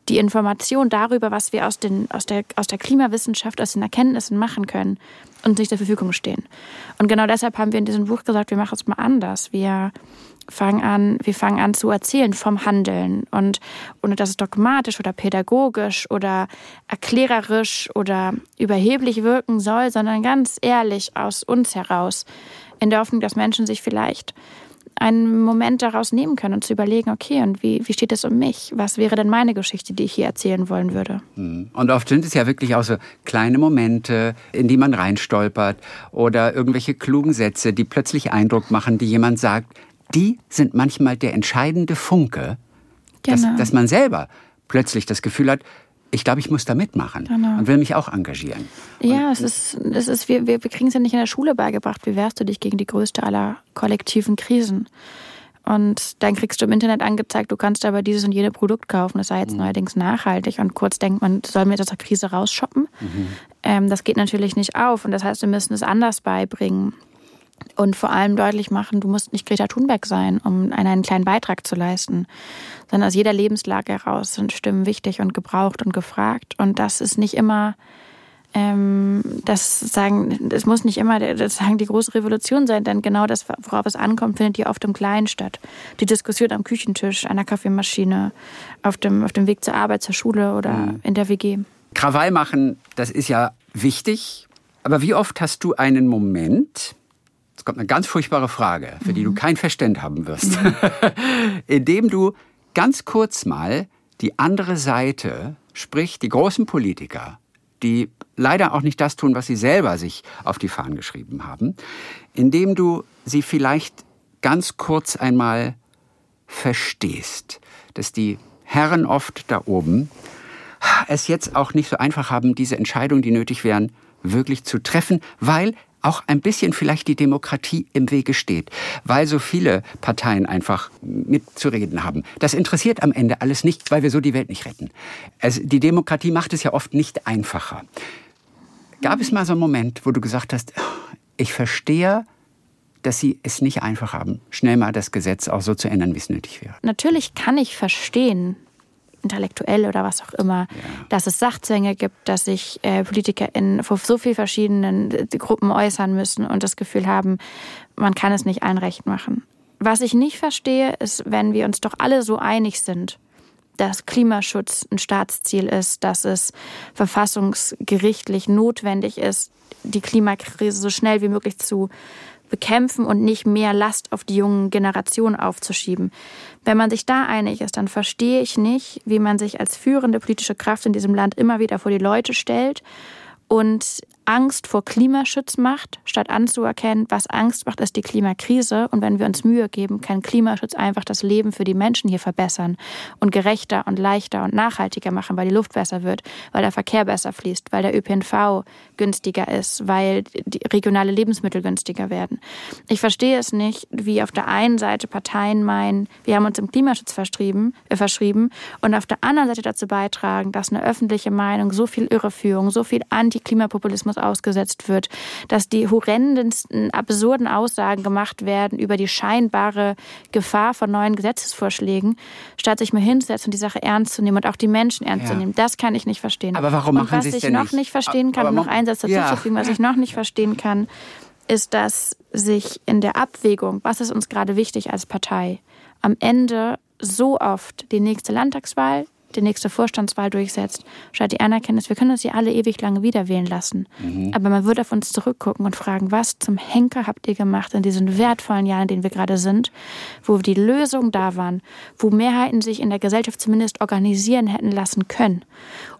die Information darüber, was wir aus, den, aus, der, aus der Klimawissenschaft, aus den Erkenntnissen machen können, uns nicht zur Verfügung stehen. Und genau deshalb haben wir in diesem Buch gesagt, wir machen es mal anders. Wir fangen an, wir fangen an zu erzählen vom Handeln und ohne dass es dogmatisch oder pädagogisch oder erklärerisch oder überheblich wirken soll, sondern ganz ehrlich aus uns heraus in der Hoffnung, dass Menschen sich vielleicht einen Moment daraus nehmen können und zu überlegen, okay, und wie, wie steht es um mich? Was wäre denn meine Geschichte, die ich hier erzählen wollen würde? Hm. Und oft sind es ja wirklich auch so kleine Momente, in die man reinstolpert oder irgendwelche klugen Sätze, die plötzlich Eindruck machen, die jemand sagt, die sind manchmal der entscheidende Funke, genau. dass, dass man selber plötzlich das Gefühl hat, ich glaube, ich muss da mitmachen genau. und will mich auch engagieren. Ja, und es ist, es ist, wir, wir, wir kriegen es ja nicht in der Schule beigebracht. Wie wehrst du dich gegen die größte aller kollektiven Krisen? Und dann kriegst du im Internet angezeigt, du kannst aber dieses und jene Produkt kaufen. Das sei jetzt mhm. neuerdings nachhaltig. Und kurz denkt man, sollen wir jetzt aus der Krise rausshoppen? Mhm. Ähm, das geht natürlich nicht auf. Und das heißt, wir müssen es anders beibringen und vor allem deutlich machen, du musst nicht Greta Thunberg sein, um einen kleinen Beitrag zu leisten, sondern aus jeder Lebenslage heraus sind Stimmen wichtig und gebraucht und gefragt. Und das ist nicht immer, ähm, das sagen, es muss nicht immer das sagen, die große Revolution sein, denn genau das, worauf es ankommt, findet hier oft im Kleinen statt. Die Diskussion am Küchentisch, einer Kaffeemaschine, auf dem, auf dem Weg zur Arbeit, zur Schule oder mhm. in der WG. Krawall machen, das ist ja wichtig. Aber wie oft hast du einen Moment, Jetzt kommt eine ganz furchtbare Frage, für die du mhm. kein Verständ haben wirst. Mhm. Indem du ganz kurz mal die andere Seite, sprich die großen Politiker, die leider auch nicht das tun, was sie selber sich auf die Fahnen geschrieben haben, indem du sie vielleicht ganz kurz einmal verstehst, dass die Herren oft da oben es jetzt auch nicht so einfach haben, diese Entscheidungen, die nötig wären, wirklich zu treffen, weil auch ein bisschen vielleicht die Demokratie im Wege steht, weil so viele Parteien einfach mitzureden haben. Das interessiert am Ende alles nicht, weil wir so die Welt nicht retten. Also die Demokratie macht es ja oft nicht einfacher. Gab es mal so einen Moment, wo du gesagt hast, ich verstehe, dass sie es nicht einfach haben, schnell mal das Gesetz auch so zu ändern, wie es nötig wäre? Natürlich kann ich verstehen, intellektuell oder was auch immer, ja. dass es Sachzwänge gibt, dass sich äh, PolitikerInnen vor so vielen verschiedenen äh, Gruppen äußern müssen und das Gefühl haben, man kann es nicht allen recht machen. Was ich nicht verstehe, ist, wenn wir uns doch alle so einig sind, dass Klimaschutz ein Staatsziel ist, dass es verfassungsgerichtlich notwendig ist, die Klimakrise so schnell wie möglich zu bekämpfen und nicht mehr Last auf die jungen Generationen aufzuschieben. Wenn man sich da einig ist, dann verstehe ich nicht, wie man sich als führende politische Kraft in diesem Land immer wieder vor die Leute stellt und Angst vor Klimaschutz macht, statt anzuerkennen, was Angst macht, ist die Klimakrise. Und wenn wir uns Mühe geben, kann Klimaschutz einfach das Leben für die Menschen hier verbessern und gerechter und leichter und nachhaltiger machen, weil die Luft besser wird, weil der Verkehr besser fließt, weil der ÖPNV günstiger ist, weil regionale Lebensmittel günstiger werden. Ich verstehe es nicht, wie auf der einen Seite Parteien meinen, wir haben uns im Klimaschutz verschrieben, äh, verschrieben und auf der anderen Seite dazu beitragen, dass eine öffentliche Meinung so viel Irreführung, so viel Antiklimapopulismus Rassismus ausgesetzt wird, dass die horrendensten, absurden Aussagen gemacht werden über die scheinbare Gefahr von neuen Gesetzesvorschlägen, statt sich mal hinzusetzen und die Sache ernst zu nehmen und auch die Menschen ernst ja. zu nehmen. Das kann ich nicht verstehen. Aber warum machen und was ich noch nicht verstehen kann, um noch einen Satz dazu ja. zu fügen, was ich noch nicht verstehen kann, ist, dass sich in der Abwägung, was ist uns gerade wichtig als Partei, am Ende so oft die nächste Landtagswahl, die nächste Vorstandswahl durchsetzt, statt die Anerkenntnis, wir können uns hier alle ewig lange wieder wählen lassen. Mhm. Aber man würde auf uns zurückgucken und fragen, was zum Henker habt ihr gemacht in diesen wertvollen Jahren, in denen wir gerade sind, wo die Lösungen da waren, wo Mehrheiten sich in der Gesellschaft zumindest organisieren hätten lassen können.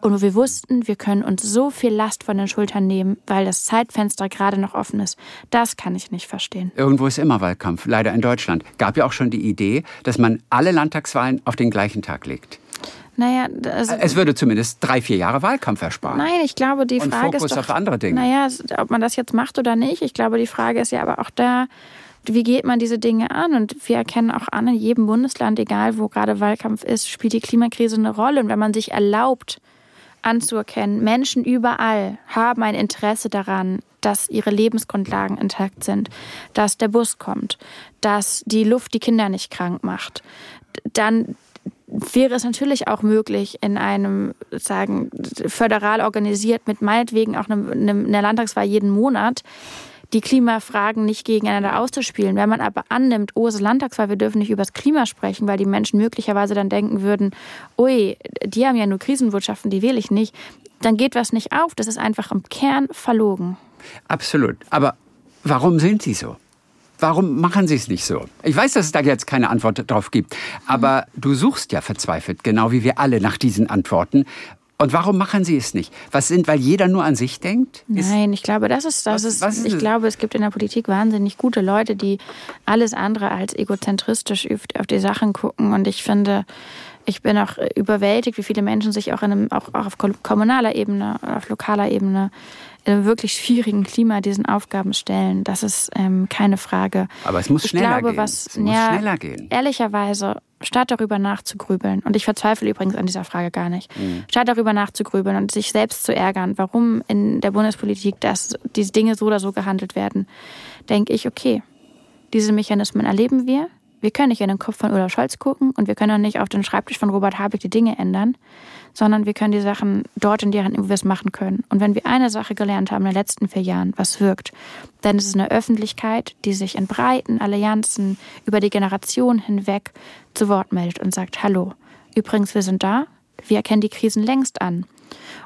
Und wo wir wussten, wir können uns so viel Last von den Schultern nehmen, weil das Zeitfenster gerade noch offen ist. Das kann ich nicht verstehen. Irgendwo ist immer Wahlkampf, leider in Deutschland. Gab ja auch schon die Idee, dass man alle Landtagswahlen auf den gleichen Tag legt. Naja, also, es würde zumindest drei, vier Jahre Wahlkampf ersparen. Nein, ich glaube, die Und Frage Fokus ist doch, auf andere Dinge. Naja, ob man das jetzt macht oder nicht. Ich glaube, die Frage ist ja aber auch da, wie geht man diese Dinge an? Und wir erkennen auch an, in jedem Bundesland, egal wo gerade Wahlkampf ist, spielt die Klimakrise eine Rolle. Und wenn man sich erlaubt, anzuerkennen, Menschen überall haben ein Interesse daran, dass ihre Lebensgrundlagen intakt sind, dass der Bus kommt, dass die Luft die Kinder nicht krank macht, dann wäre es natürlich auch möglich, in einem, sagen, föderal organisiert mit meinetwegen auch einem, einer Landtagswahl jeden Monat, die Klimafragen nicht gegeneinander auszuspielen. Wenn man aber annimmt, oh, es ist Landtagswahl, wir dürfen nicht über das Klima sprechen, weil die Menschen möglicherweise dann denken würden, ui, die haben ja nur Krisenwirtschaften, die wähle ich nicht, dann geht was nicht auf. Das ist einfach im Kern verlogen. Absolut. Aber warum sind sie so? Warum machen Sie es nicht so? Ich weiß, dass es da jetzt keine Antwort drauf gibt, aber du suchst ja verzweifelt, genau wie wir alle, nach diesen Antworten. Und warum machen Sie es nicht? Was sind, weil jeder nur an sich denkt? Nein, ich glaube, das ist, das was, was ist ich es? glaube, es gibt in der Politik wahnsinnig gute Leute, die alles andere als egozentristisch auf die Sachen gucken. Und ich finde, ich bin auch überwältigt, wie viele Menschen sich auch, in einem, auch, auch auf kommunaler Ebene, auf lokaler Ebene einem wirklich schwierigen Klima diesen Aufgaben stellen. Das ist ähm, keine Frage. Aber es muss schneller glaube, gehen. Was, es muss ja, schneller gehen. Ehrlicherweise, statt darüber nachzugrübeln, und ich verzweifle übrigens an dieser Frage gar nicht, mhm. statt darüber nachzugrübeln und sich selbst zu ärgern, warum in der Bundespolitik das, diese Dinge so oder so gehandelt werden, denke ich, okay, diese Mechanismen erleben wir. Wir können nicht in den Kopf von Olaf Scholz gucken und wir können auch nicht auf den Schreibtisch von Robert Habeck die Dinge ändern sondern wir können die Sachen dort in die Hand nehmen, wo wir es machen können. Und wenn wir eine Sache gelernt haben in den letzten vier Jahren, was wirkt, dann ist es eine Öffentlichkeit, die sich in breiten Allianzen über die Generation hinweg zu Wort meldet und sagt, hallo, übrigens, wir sind da, wir erkennen die Krisen längst an.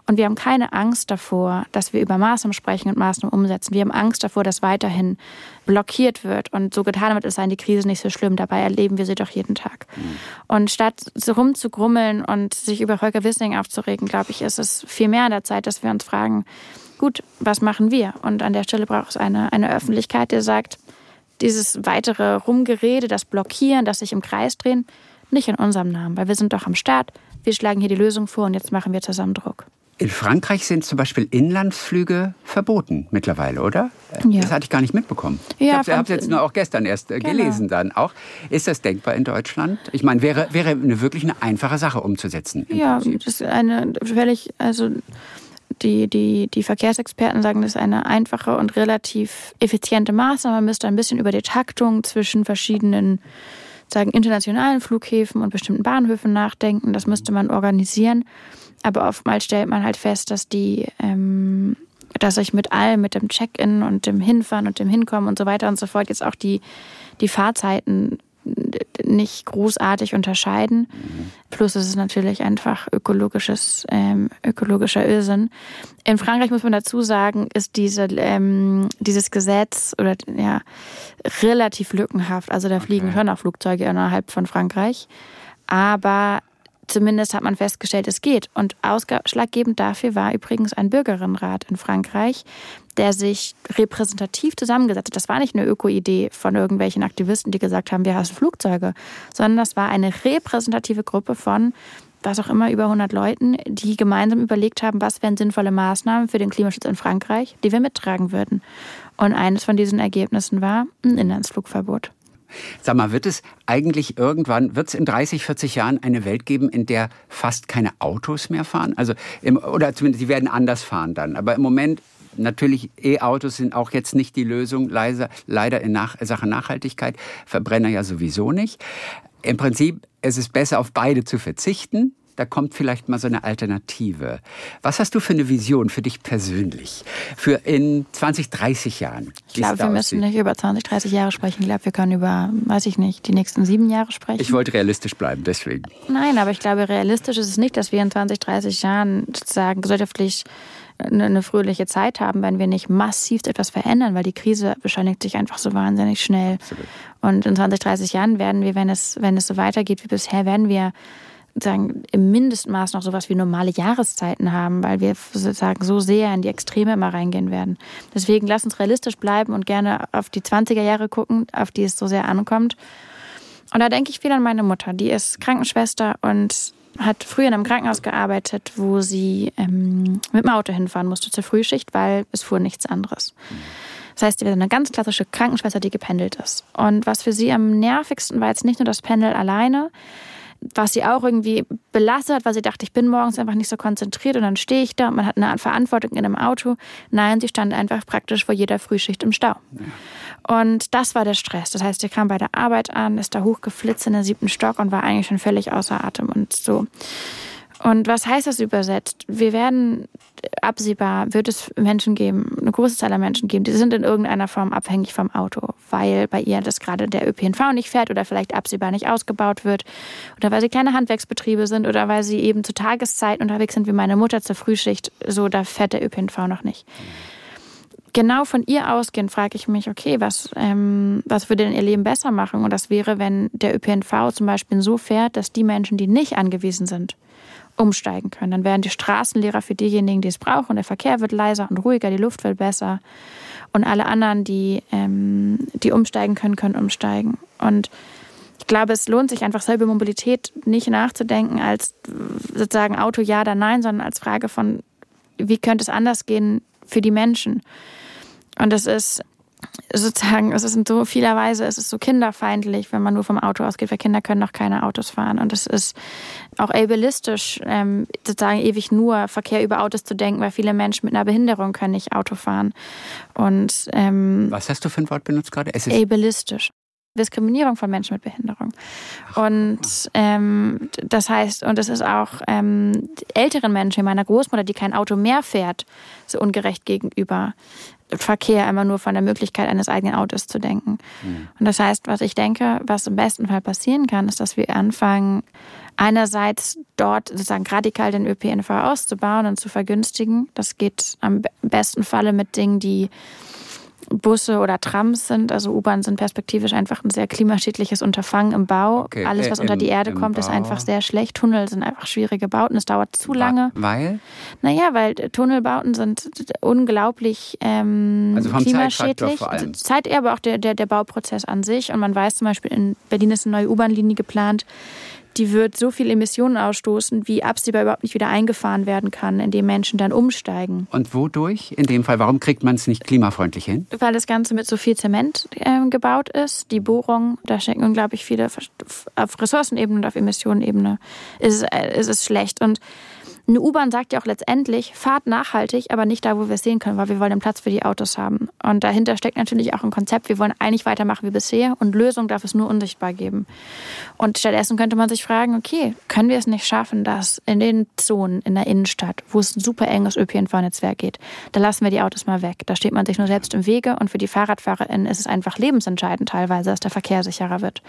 Und wir haben keine Angst davor, dass wir über Maßnahmen sprechen und Maßnahmen umsetzen. Wir haben Angst davor, dass weiterhin blockiert wird und so getan wird, es sei die Krise nicht so schlimm. Dabei erleben wir sie doch jeden Tag. Mhm. Und statt so rumzugrummeln und sich über Holger Wissing aufzuregen, glaube ich, ist es viel mehr an der Zeit, dass wir uns fragen, gut, was machen wir? Und an der Stelle braucht es eine, eine Öffentlichkeit, die sagt, dieses weitere Rumgerede, das Blockieren, das sich im Kreis drehen, nicht in unserem Namen, weil wir sind doch am Start, wir schlagen hier die Lösung vor und jetzt machen wir zusammen Druck. In Frankreich sind zum Beispiel Inlandsflüge verboten mittlerweile, oder? Ja. Das hatte ich gar nicht mitbekommen. Ja, ich habe es jetzt nur auch gestern erst äh, Genau. gelesen dann auch. Ist das denkbar in Deutschland? Ich meine, wäre, wäre eine, wirklich eine einfache Sache umzusetzen. Ja, Prinzip. das ist eine völlig, also die, die, die Verkehrsexperten sagen, das ist eine einfache und relativ effiziente Maßnahme. Man müsste ein bisschen über die Taktung zwischen verschiedenen sagen, internationalen Flughäfen und bestimmten Bahnhöfen nachdenken. Das müsste man organisieren. Aber oftmals stellt man halt fest, dass die, ähm, dass sich mit allem, mit dem Check-in und dem Hinfahren und dem Hinkommen und so weiter und so fort jetzt auch die, die Fahrzeiten nicht großartig unterscheiden. Plus es ist natürlich einfach ökologisches, ähm, ökologischer Irrsinn. In Frankreich muss man dazu sagen, ist diese, ähm, dieses Gesetz oder ja relativ lückenhaft. Also da fliegen schon auch Flugzeuge innerhalb von Frankreich. Aber zumindest hat man festgestellt, es geht. Und ausschlaggebend dafür war übrigens ein Bürgerinnenrat in Frankreich, der sich repräsentativ zusammengesetzt hat. Das war nicht eine Öko-Idee von irgendwelchen Aktivisten, die gesagt haben, wir hassen Flugzeuge, sondern das war eine repräsentative Gruppe von was auch immer, über 100 Leuten, die gemeinsam überlegt haben, was wären sinnvolle Maßnahmen für den Klimaschutz in Frankreich, die wir mittragen würden. Und eines von diesen Ergebnissen war ein Inlandsflugverbot. Sag mal, wird es eigentlich irgendwann, wird es in 30, 40 Jahren eine Welt geben, in der fast keine Autos mehr fahren? Also, im, oder zumindest, sie werden anders fahren dann. Aber im Moment, natürlich, E-Autos sind auch jetzt nicht die Lösung, leider, in Nach Sachen Nachhaltigkeit. Verbrenner ja sowieso nicht. Im Prinzip, es ist besser, auf beide zu verzichten. Da kommt vielleicht mal so eine Alternative. Was hast du für eine Vision für dich persönlich? Für in 20, 30 Jahren? Ich glaube, wir müssen nicht über 20, 30 Jahre sprechen. Ich glaube, wir können über, weiß ich nicht, die nächsten sieben Jahre sprechen. Ich wollte realistisch bleiben, deswegen. Nein, aber ich glaube, realistisch ist es nicht, dass wir in 20, 30 Jahren sozusagen gesellschaftlich eine, eine fröhliche Zeit haben, wenn wir nicht massiv etwas verändern, weil die Krise beschleunigt sich einfach so wahnsinnig schnell. Absolut. Und in 20, 30 Jahren werden wir, wenn es, wenn es so weitergeht wie bisher, werden wir sagen, im Mindestmaß noch sowas wie normale Jahreszeiten haben, weil wir sozusagen so sehr in die Extreme immer reingehen werden. Deswegen lass uns realistisch bleiben und gerne auf die 20er Jahre gucken, auf die es so sehr ankommt. Und da denke ich viel an meine Mutter. Die ist Krankenschwester und hat früher in einem Krankenhaus gearbeitet, wo sie ähm, mit dem Auto hinfahren musste zur Frühschicht, weil es fuhr nichts anderes. Das heißt, sie war eine ganz klassische Krankenschwester, die gependelt ist. Und was für sie am nervigsten war jetzt nicht nur das Pendeln alleine, was sie auch irgendwie belastet hat, weil sie dachte, ich bin morgens einfach nicht so konzentriert und dann stehe ich da und man hat eine Verantwortung in einem Auto. Nein, sie stand einfach praktisch vor jeder Frühschicht im Stau. Und das war der Stress. Das heißt, sie kam bei der Arbeit an, ist da hochgeflitzt in den siebten Stock und war eigentlich schon völlig außer Atem und so. Und was heißt das übersetzt? Wir werden absehbar, wird es Menschen geben, eine große Zahl an Menschen geben, die sind in irgendeiner Form abhängig vom Auto, weil bei ihr das gerade der ÖPNV nicht fährt oder vielleicht absehbar nicht ausgebaut wird oder weil sie kleine Handwerksbetriebe sind oder weil sie eben zu Tageszeiten unterwegs sind wie meine Mutter zur Frühschicht, so da fährt der ÖPNV noch nicht. Genau von ihr ausgehend frage ich mich, okay, was, ähm, was würde denn ihr Leben besser machen? Und das wäre, wenn der ÖPNV zum Beispiel so fährt, dass die Menschen, die nicht angewiesen sind, umsteigen können. Dann werden die Straßen leerer für diejenigen, die es brauchen. Der Verkehr wird leiser und ruhiger, die Luft wird besser. Und alle anderen, die, ähm, die umsteigen können, können umsteigen. Und ich glaube, es lohnt sich einfach selber Mobilität nicht nachzudenken als sozusagen Auto ja oder nein, sondern als Frage von, wie könnte es anders gehen für die Menschen. Und es ist sozusagen, es ist in so vieler Weise, es ist so kinderfeindlich, wenn man nur vom Auto ausgeht, weil Kinder können noch keine Autos fahren. Und es ist auch ableistisch, ähm, sozusagen ewig nur Verkehr über Autos zu denken, weil viele Menschen mit einer Behinderung können nicht Auto fahren. Und ähm, Was hast du für ein Wort benutzt gerade? Es ist ableistisch. Diskriminierung von Menschen mit Behinderung. Und ähm, das heißt, und es ist auch ähm, älteren Menschen, meiner Großmutter, die kein Auto mehr fährt, so ungerecht gegenüber Verkehr, immer nur von der Möglichkeit eines eigenen Autos zu denken. Und das heißt, was ich denke, was im besten Fall passieren kann, ist, dass wir anfangen, einerseits dort sozusagen radikal den ÖPNV auszubauen und zu vergünstigen. Das geht am besten Falle mit Dingen, die Busse oder Trams sind. Also U-Bahn sind perspektivisch einfach ein sehr klimaschädliches Unterfangen im Bau. Okay, Alles, was äh, unter die Erde kommt, ist Bau. einfach sehr schlecht. Tunnel sind einfach schwierige Bauten. Es dauert zu lange. Weil? Naja, weil Tunnelbauten sind unglaublich ähm, Also vom klimaschädlich. vor allem. Zeit aber auch der, der, der Bauprozess an sich. Und man weiß zum Beispiel, in Berlin ist eine neue U-Bahn-Linie geplant, die wird so viel Emissionen ausstoßen, wie absehbar überhaupt nicht wieder eingefahren werden kann, indem Menschen dann umsteigen. Und wodurch? In dem Fall, warum kriegt man es nicht klimafreundlich hin? Weil das Ganze mit so viel Zement äh, gebaut ist. Die Bohrung, da stecken unglaublich viele auf Ressourcenebene und auf Emissionenebene ist, äh, ist es schlecht. Und eine U-Bahn sagt ja auch letztendlich, fahrt nachhaltig, aber nicht da, wo wir es sehen können, weil wir wollen den Platz für die Autos haben. Und dahinter steckt natürlich auch ein Konzept, wir wollen eigentlich weitermachen wie bisher und Lösung darf es nur unsichtbar geben. Und stattdessen könnte man sich fragen, okay, können wir es nicht schaffen, dass in den Zonen in der Innenstadt, wo es ein super enges ÖPNV-Netzwerk geht, da lassen wir die Autos mal weg. Da steht man sich nur selbst im Wege und für die FahrradfahrerInnen ist es einfach lebensentscheidend teilweise, dass der Verkehr sicherer wird.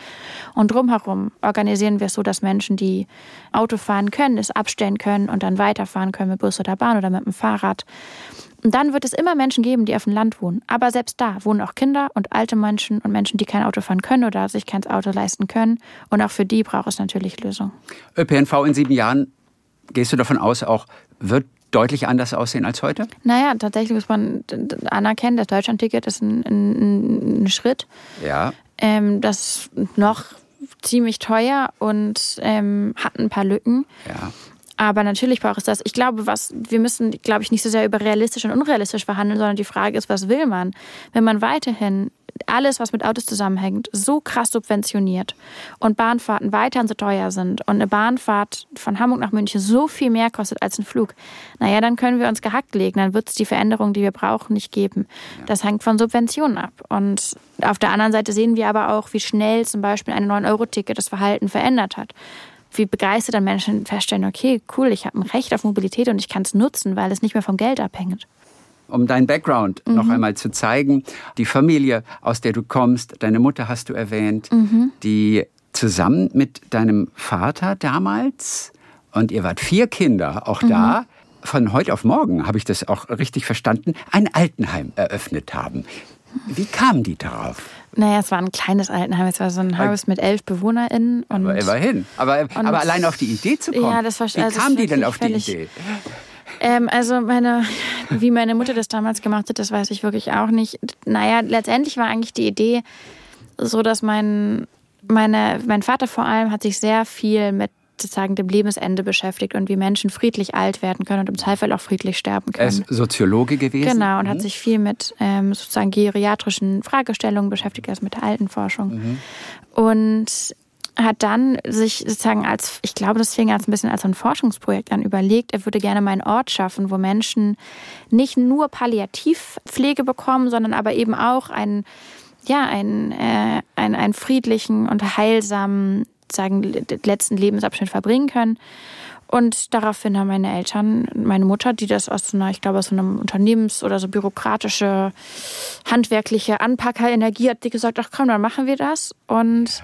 Und drumherum organisieren wir es so, dass Menschen, die Auto fahren können, es abstellen können und dann weiterfahren können mit Bus oder Bahn oder mit dem Fahrrad. Und dann wird es immer Menschen geben, die auf dem Land wohnen. Aber selbst da wohnen auch Kinder und alte Menschen und Menschen, die kein Auto fahren können oder sich kein Auto leisten können. Und auch für die braucht es natürlich Lösungen. ÖPNV in sieben Jahren, gehst du davon aus, auch wird deutlich anders aussehen als heute? Naja, tatsächlich muss man anerkennen, das Deutschlandticket ist ein, ein, ein Schritt. Ja. Ähm, das noch ziemlich teuer und ähm, hat ein paar Lücken. Ja. Aber natürlich braucht es das. Ich glaube, was wir müssen, glaube ich, nicht so sehr über realistisch und unrealistisch verhandeln, sondern die Frage ist, was will man? Wenn man weiterhin alles, was mit Autos zusammenhängt, so krass subventioniert und Bahnfahrten weiterhin so teuer sind und eine Bahnfahrt von Hamburg nach München so viel mehr kostet als ein Flug, naja, dann können wir uns gehackt legen. Dann wird es die Veränderung, die wir brauchen, nicht geben. Das hängt von Subventionen ab. Und auf der anderen Seite sehen wir aber auch, wie schnell zum Beispiel ein 9-Euro-Ticket das Verhalten verändert hat wie begeistert dann Menschen feststellen, okay, cool, ich habe ein Recht auf Mobilität und ich kann es nutzen, weil es nicht mehr vom Geld abhängt. Um deinen Background mhm. noch einmal zu zeigen, die Familie, aus der du kommst, deine Mutter hast du erwähnt, mhm. die zusammen mit deinem Vater damals, und ihr wart vier Kinder, auch mhm. da, von heute auf morgen, habe ich das auch richtig verstanden, ein Altenheim eröffnet haben. Wie kamen die darauf? Naja, es war ein kleines Altenheim. Es war so ein Haus mit elf BewohnerInnen. Und aber immerhin. Aber, aber allein auf die Idee zu kommen. Ja, das war, Wie also kamen die denn auf die Idee? Ähm, also meine, wie meine Mutter das damals gemacht hat, das weiß ich wirklich auch nicht. Naja, letztendlich war eigentlich die Idee so, dass mein, meine, mein Vater vor allem hat sich sehr viel mit sozusagen dem Lebensende beschäftigt und wie Menschen friedlich alt werden können und im Zweifel auch friedlich sterben können. Er ist Soziologe gewesen. Genau, und mhm. hat sich viel mit ähm, sozusagen geriatrischen Fragestellungen beschäftigt, also mit der Altenforschung. Mhm. Und hat dann sich sozusagen als, ich glaube, das fing als ein bisschen als ein Forschungsprojekt an, überlegt, er würde gerne mal einen Ort schaffen, wo Menschen nicht nur Palliativpflege bekommen, sondern aber eben auch einen, ja, einen, äh, einen, einen friedlichen und heilsamen sagen, letzten Lebensabschnitt verbringen können. Und daraufhin haben meine Eltern, meine Mutter, die das aus so einer, ich glaube, aus so einem Unternehmens- oder so bürokratische, handwerkliche Anpackerenergie hat, die gesagt, ach komm, dann machen wir das. Und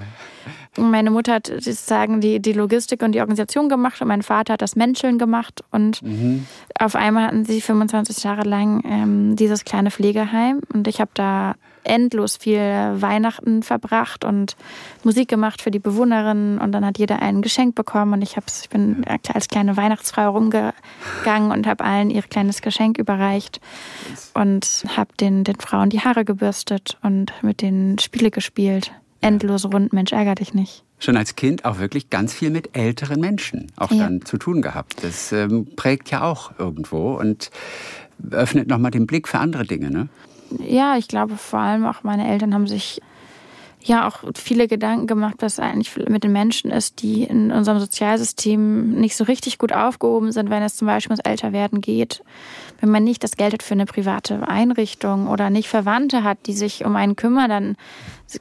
meine Mutter hat sozusagen die, die Logistik und die Organisation gemacht und mein Vater hat das Menscheln gemacht. Und mhm. auf einmal hatten sie 25 Jahre lang ähm, dieses kleine Pflegeheim. Und ich habe da endlos viel Weihnachten verbracht und Musik gemacht für die Bewohnerinnen und dann hat jeder ein Geschenk bekommen und ich, hab's, ich bin als kleine Weihnachtsfrau rumgegangen und habe allen ihr kleines Geschenk überreicht und habe den, den Frauen die Haare gebürstet und mit denen Spiele gespielt. Endlos rund, Mensch, ärger dich nicht schon als Kind auch wirklich ganz viel mit älteren Menschen auch ja. dann zu tun gehabt. Das ähm, prägt ja auch irgendwo und öffnet nochmal den Blick für andere Dinge, ne? Ja, ich glaube vor allem auch meine Eltern haben sich ja auch viele Gedanken gemacht, was eigentlich mit den Menschen ist, die in unserem Sozialsystem nicht so richtig gut aufgehoben sind, wenn es zum Beispiel ums Älterwerden geht. Wenn man nicht das Geld hat für eine private Einrichtung oder nicht Verwandte hat, die sich um einen kümmern, dann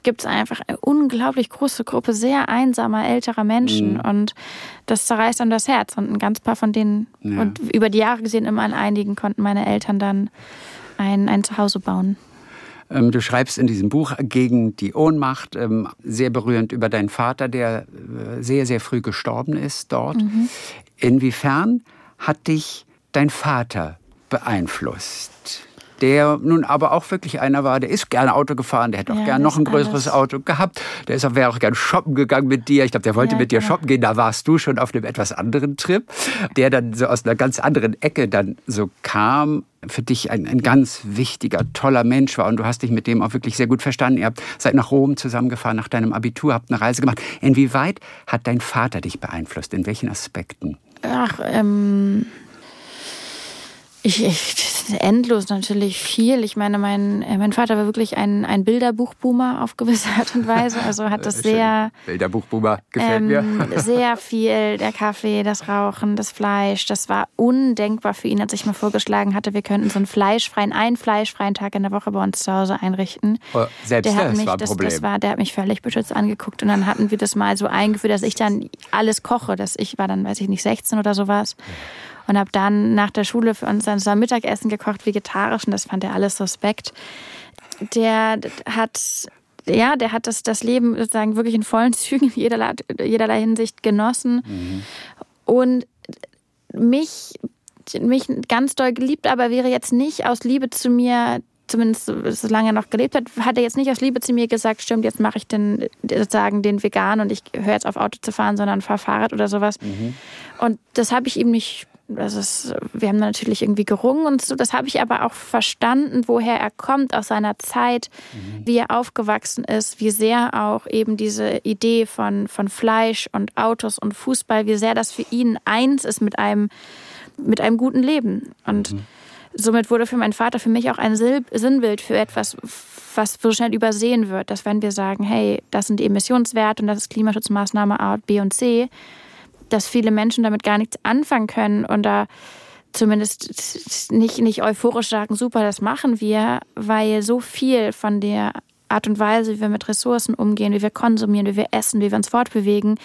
gibt es einfach eine unglaublich große Gruppe sehr einsamer älterer Menschen. Mhm. Und das zerreißt dann das Herz. Und ein ganz paar von denen, ja. und über die Jahre gesehen immer an einigen, konnten meine Eltern dann ein, ein Zuhause bauen. Ähm, du schreibst in diesem Buch gegen die Ohnmacht, ähm, sehr berührend über deinen Vater, der äh, sehr, sehr früh gestorben ist dort. Mhm. Inwiefern hat dich dein Vater beeinflusst? Der nun aber auch wirklich einer war, der ist gerne Auto gefahren, der hätte auch Ja, gerne noch ein größeres alles. Auto gehabt. Der ist auch, wäre auch gern shoppen gegangen mit dir. Ich glaube, der wollte Ja, mit dir shoppen gehen. Da warst du schon auf einem etwas anderen Trip, der dann so aus einer ganz anderen Ecke dann so kam. Für dich ein, ein ganz wichtiger, toller Mensch war und du hast dich mit dem auch wirklich sehr gut verstanden. Ihr habt seid nach Rom zusammengefahren nach deinem Abitur, habt eine Reise gemacht. Inwieweit hat dein Vater dich beeinflusst? In welchen Aspekten? Ach, ähm. Ich, ich, endlos natürlich viel. Ich meine, mein, äh, mein Vater war wirklich ein, ein Bilderbuchboomer auf gewisse Art und Weise. Also hat das sehr, Bilderbuchbuber gefällt mir. ähm, sehr viel. Der Kaffee, das Rauchen, das Fleisch. Das war undenkbar für ihn, als ich mal vorgeschlagen hatte, wir könnten so einen fleischfreien, einen fleischfreien Tag in der Woche bei uns zu Hause einrichten. Oh, selbst der hat das mich, war ein das, Problem. das war, der hat mich völlig beschützt angeguckt und dann hatten wir das mal so eingeführt, dass ich dann alles koche. Dass ich war dann, weiß ich nicht, 16 oder sowas und habe dann nach der Schule für uns dann so ein Mittagessen gekocht, vegetarisch und das fand er alles suspekt. Der hat ja, der hat das, das Leben sozusagen wirklich in vollen Zügen in jederlei, jederlei Hinsicht genossen und mich, mich ganz doll geliebt, aber wäre jetzt nicht aus Liebe zu mir, zumindest so- solange er noch gelebt hat, hat er jetzt nicht aus Liebe zu mir gesagt, stimmt, jetzt mache ich den, sozusagen den Vegan und ich höre jetzt auf Auto zu fahren, sondern fahre Fahrrad oder sowas. Und das habe ich ihm nicht, das ist, wir haben natürlich irgendwie gerungen und so, das habe ich aber auch verstanden, woher er kommt, aus seiner Zeit, wie er aufgewachsen ist, wie sehr auch eben diese Idee von, von Fleisch und Autos und Fußball, wie sehr das für ihn eins ist mit einem, mit einem guten Leben. Und somit wurde für meinen Vater für mich auch ein Sil- Sinnbild für etwas, was so schnell übersehen wird, dass wenn wir sagen, hey, das sind die Emissionswerte und das ist Klimaschutzmaßnahme A, B und C, dass viele Menschen damit gar nichts anfangen können und da zumindest nicht, nicht euphorisch sagen, super, das machen wir, weil so viel von der Art und Weise, wie wir mit Ressourcen umgehen, wie wir konsumieren, wie wir essen, wie wir uns fortbewegen,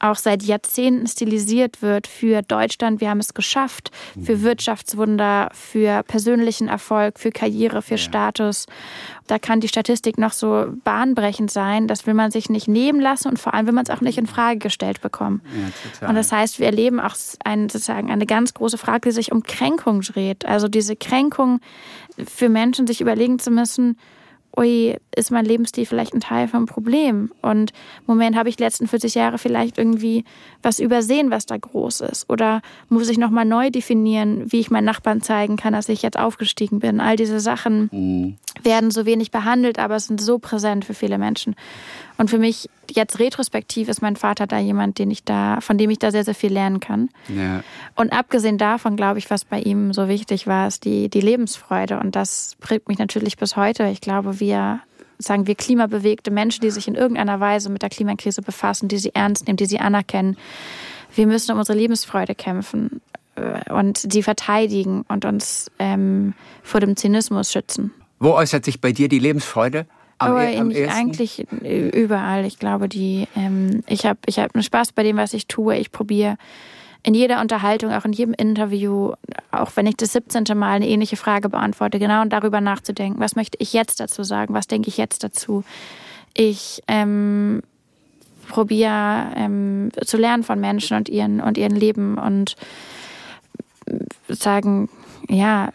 auch seit Jahrzehnten stilisiert wird für Deutschland. Wir haben es geschafft, für Wirtschaftswunder, für persönlichen Erfolg, für Karriere, für Status. Da kann die Statistik noch so bahnbrechend sein. Das will man sich nicht nehmen lassen und vor allem will man es auch nicht in Frage gestellt bekommen. Und das heißt, wir erleben auch ein, sozusagen eine ganz große Frage, die sich um Kränkung dreht. Also diese Kränkung für Menschen, sich überlegen zu müssen, ui, ist mein Lebensstil vielleicht ein Teil vom Problem? Und Moment habe ich die letzten 40 Jahre vielleicht irgendwie was übersehen, was da groß ist. Oder muss ich nochmal neu definieren, wie ich meinen Nachbarn zeigen kann, dass ich jetzt aufgestiegen bin? All diese Sachen werden so wenig behandelt, aber sind so präsent für viele Menschen. Und für mich jetzt retrospektiv ist mein Vater da jemand, den ich da, von dem ich da sehr, sehr viel lernen kann. Ja. Und abgesehen davon, glaube ich, was bei ihm so wichtig war, ist die, die Lebensfreude. Und das prägt mich natürlich bis heute. Ich glaube, wir, sagen wir, klimabewegte Menschen, die sich in irgendeiner Weise mit der Klimakrise befassen, die sie ernst nehmen, die sie anerkennen, wir müssen um unsere Lebensfreude kämpfen äh, und sie verteidigen und uns ähm, vor dem Zynismus schützen. Wo äußert sich bei dir die Lebensfreude? Am, Aber e- am eigentlich überall. Ich glaube, die, ähm, ich habe ich hab einen Spaß bei dem, was ich tue. Ich probiere in jeder Unterhaltung, auch in jedem Interview, auch wenn ich das 17. Mal eine ähnliche Frage beantworte, genau darüber nachzudenken. Was möchte ich jetzt dazu sagen? Was denke ich jetzt dazu? Ich ähm, probiere ähm, zu lernen von Menschen und ihren, und ihren Leben und sagen, ja,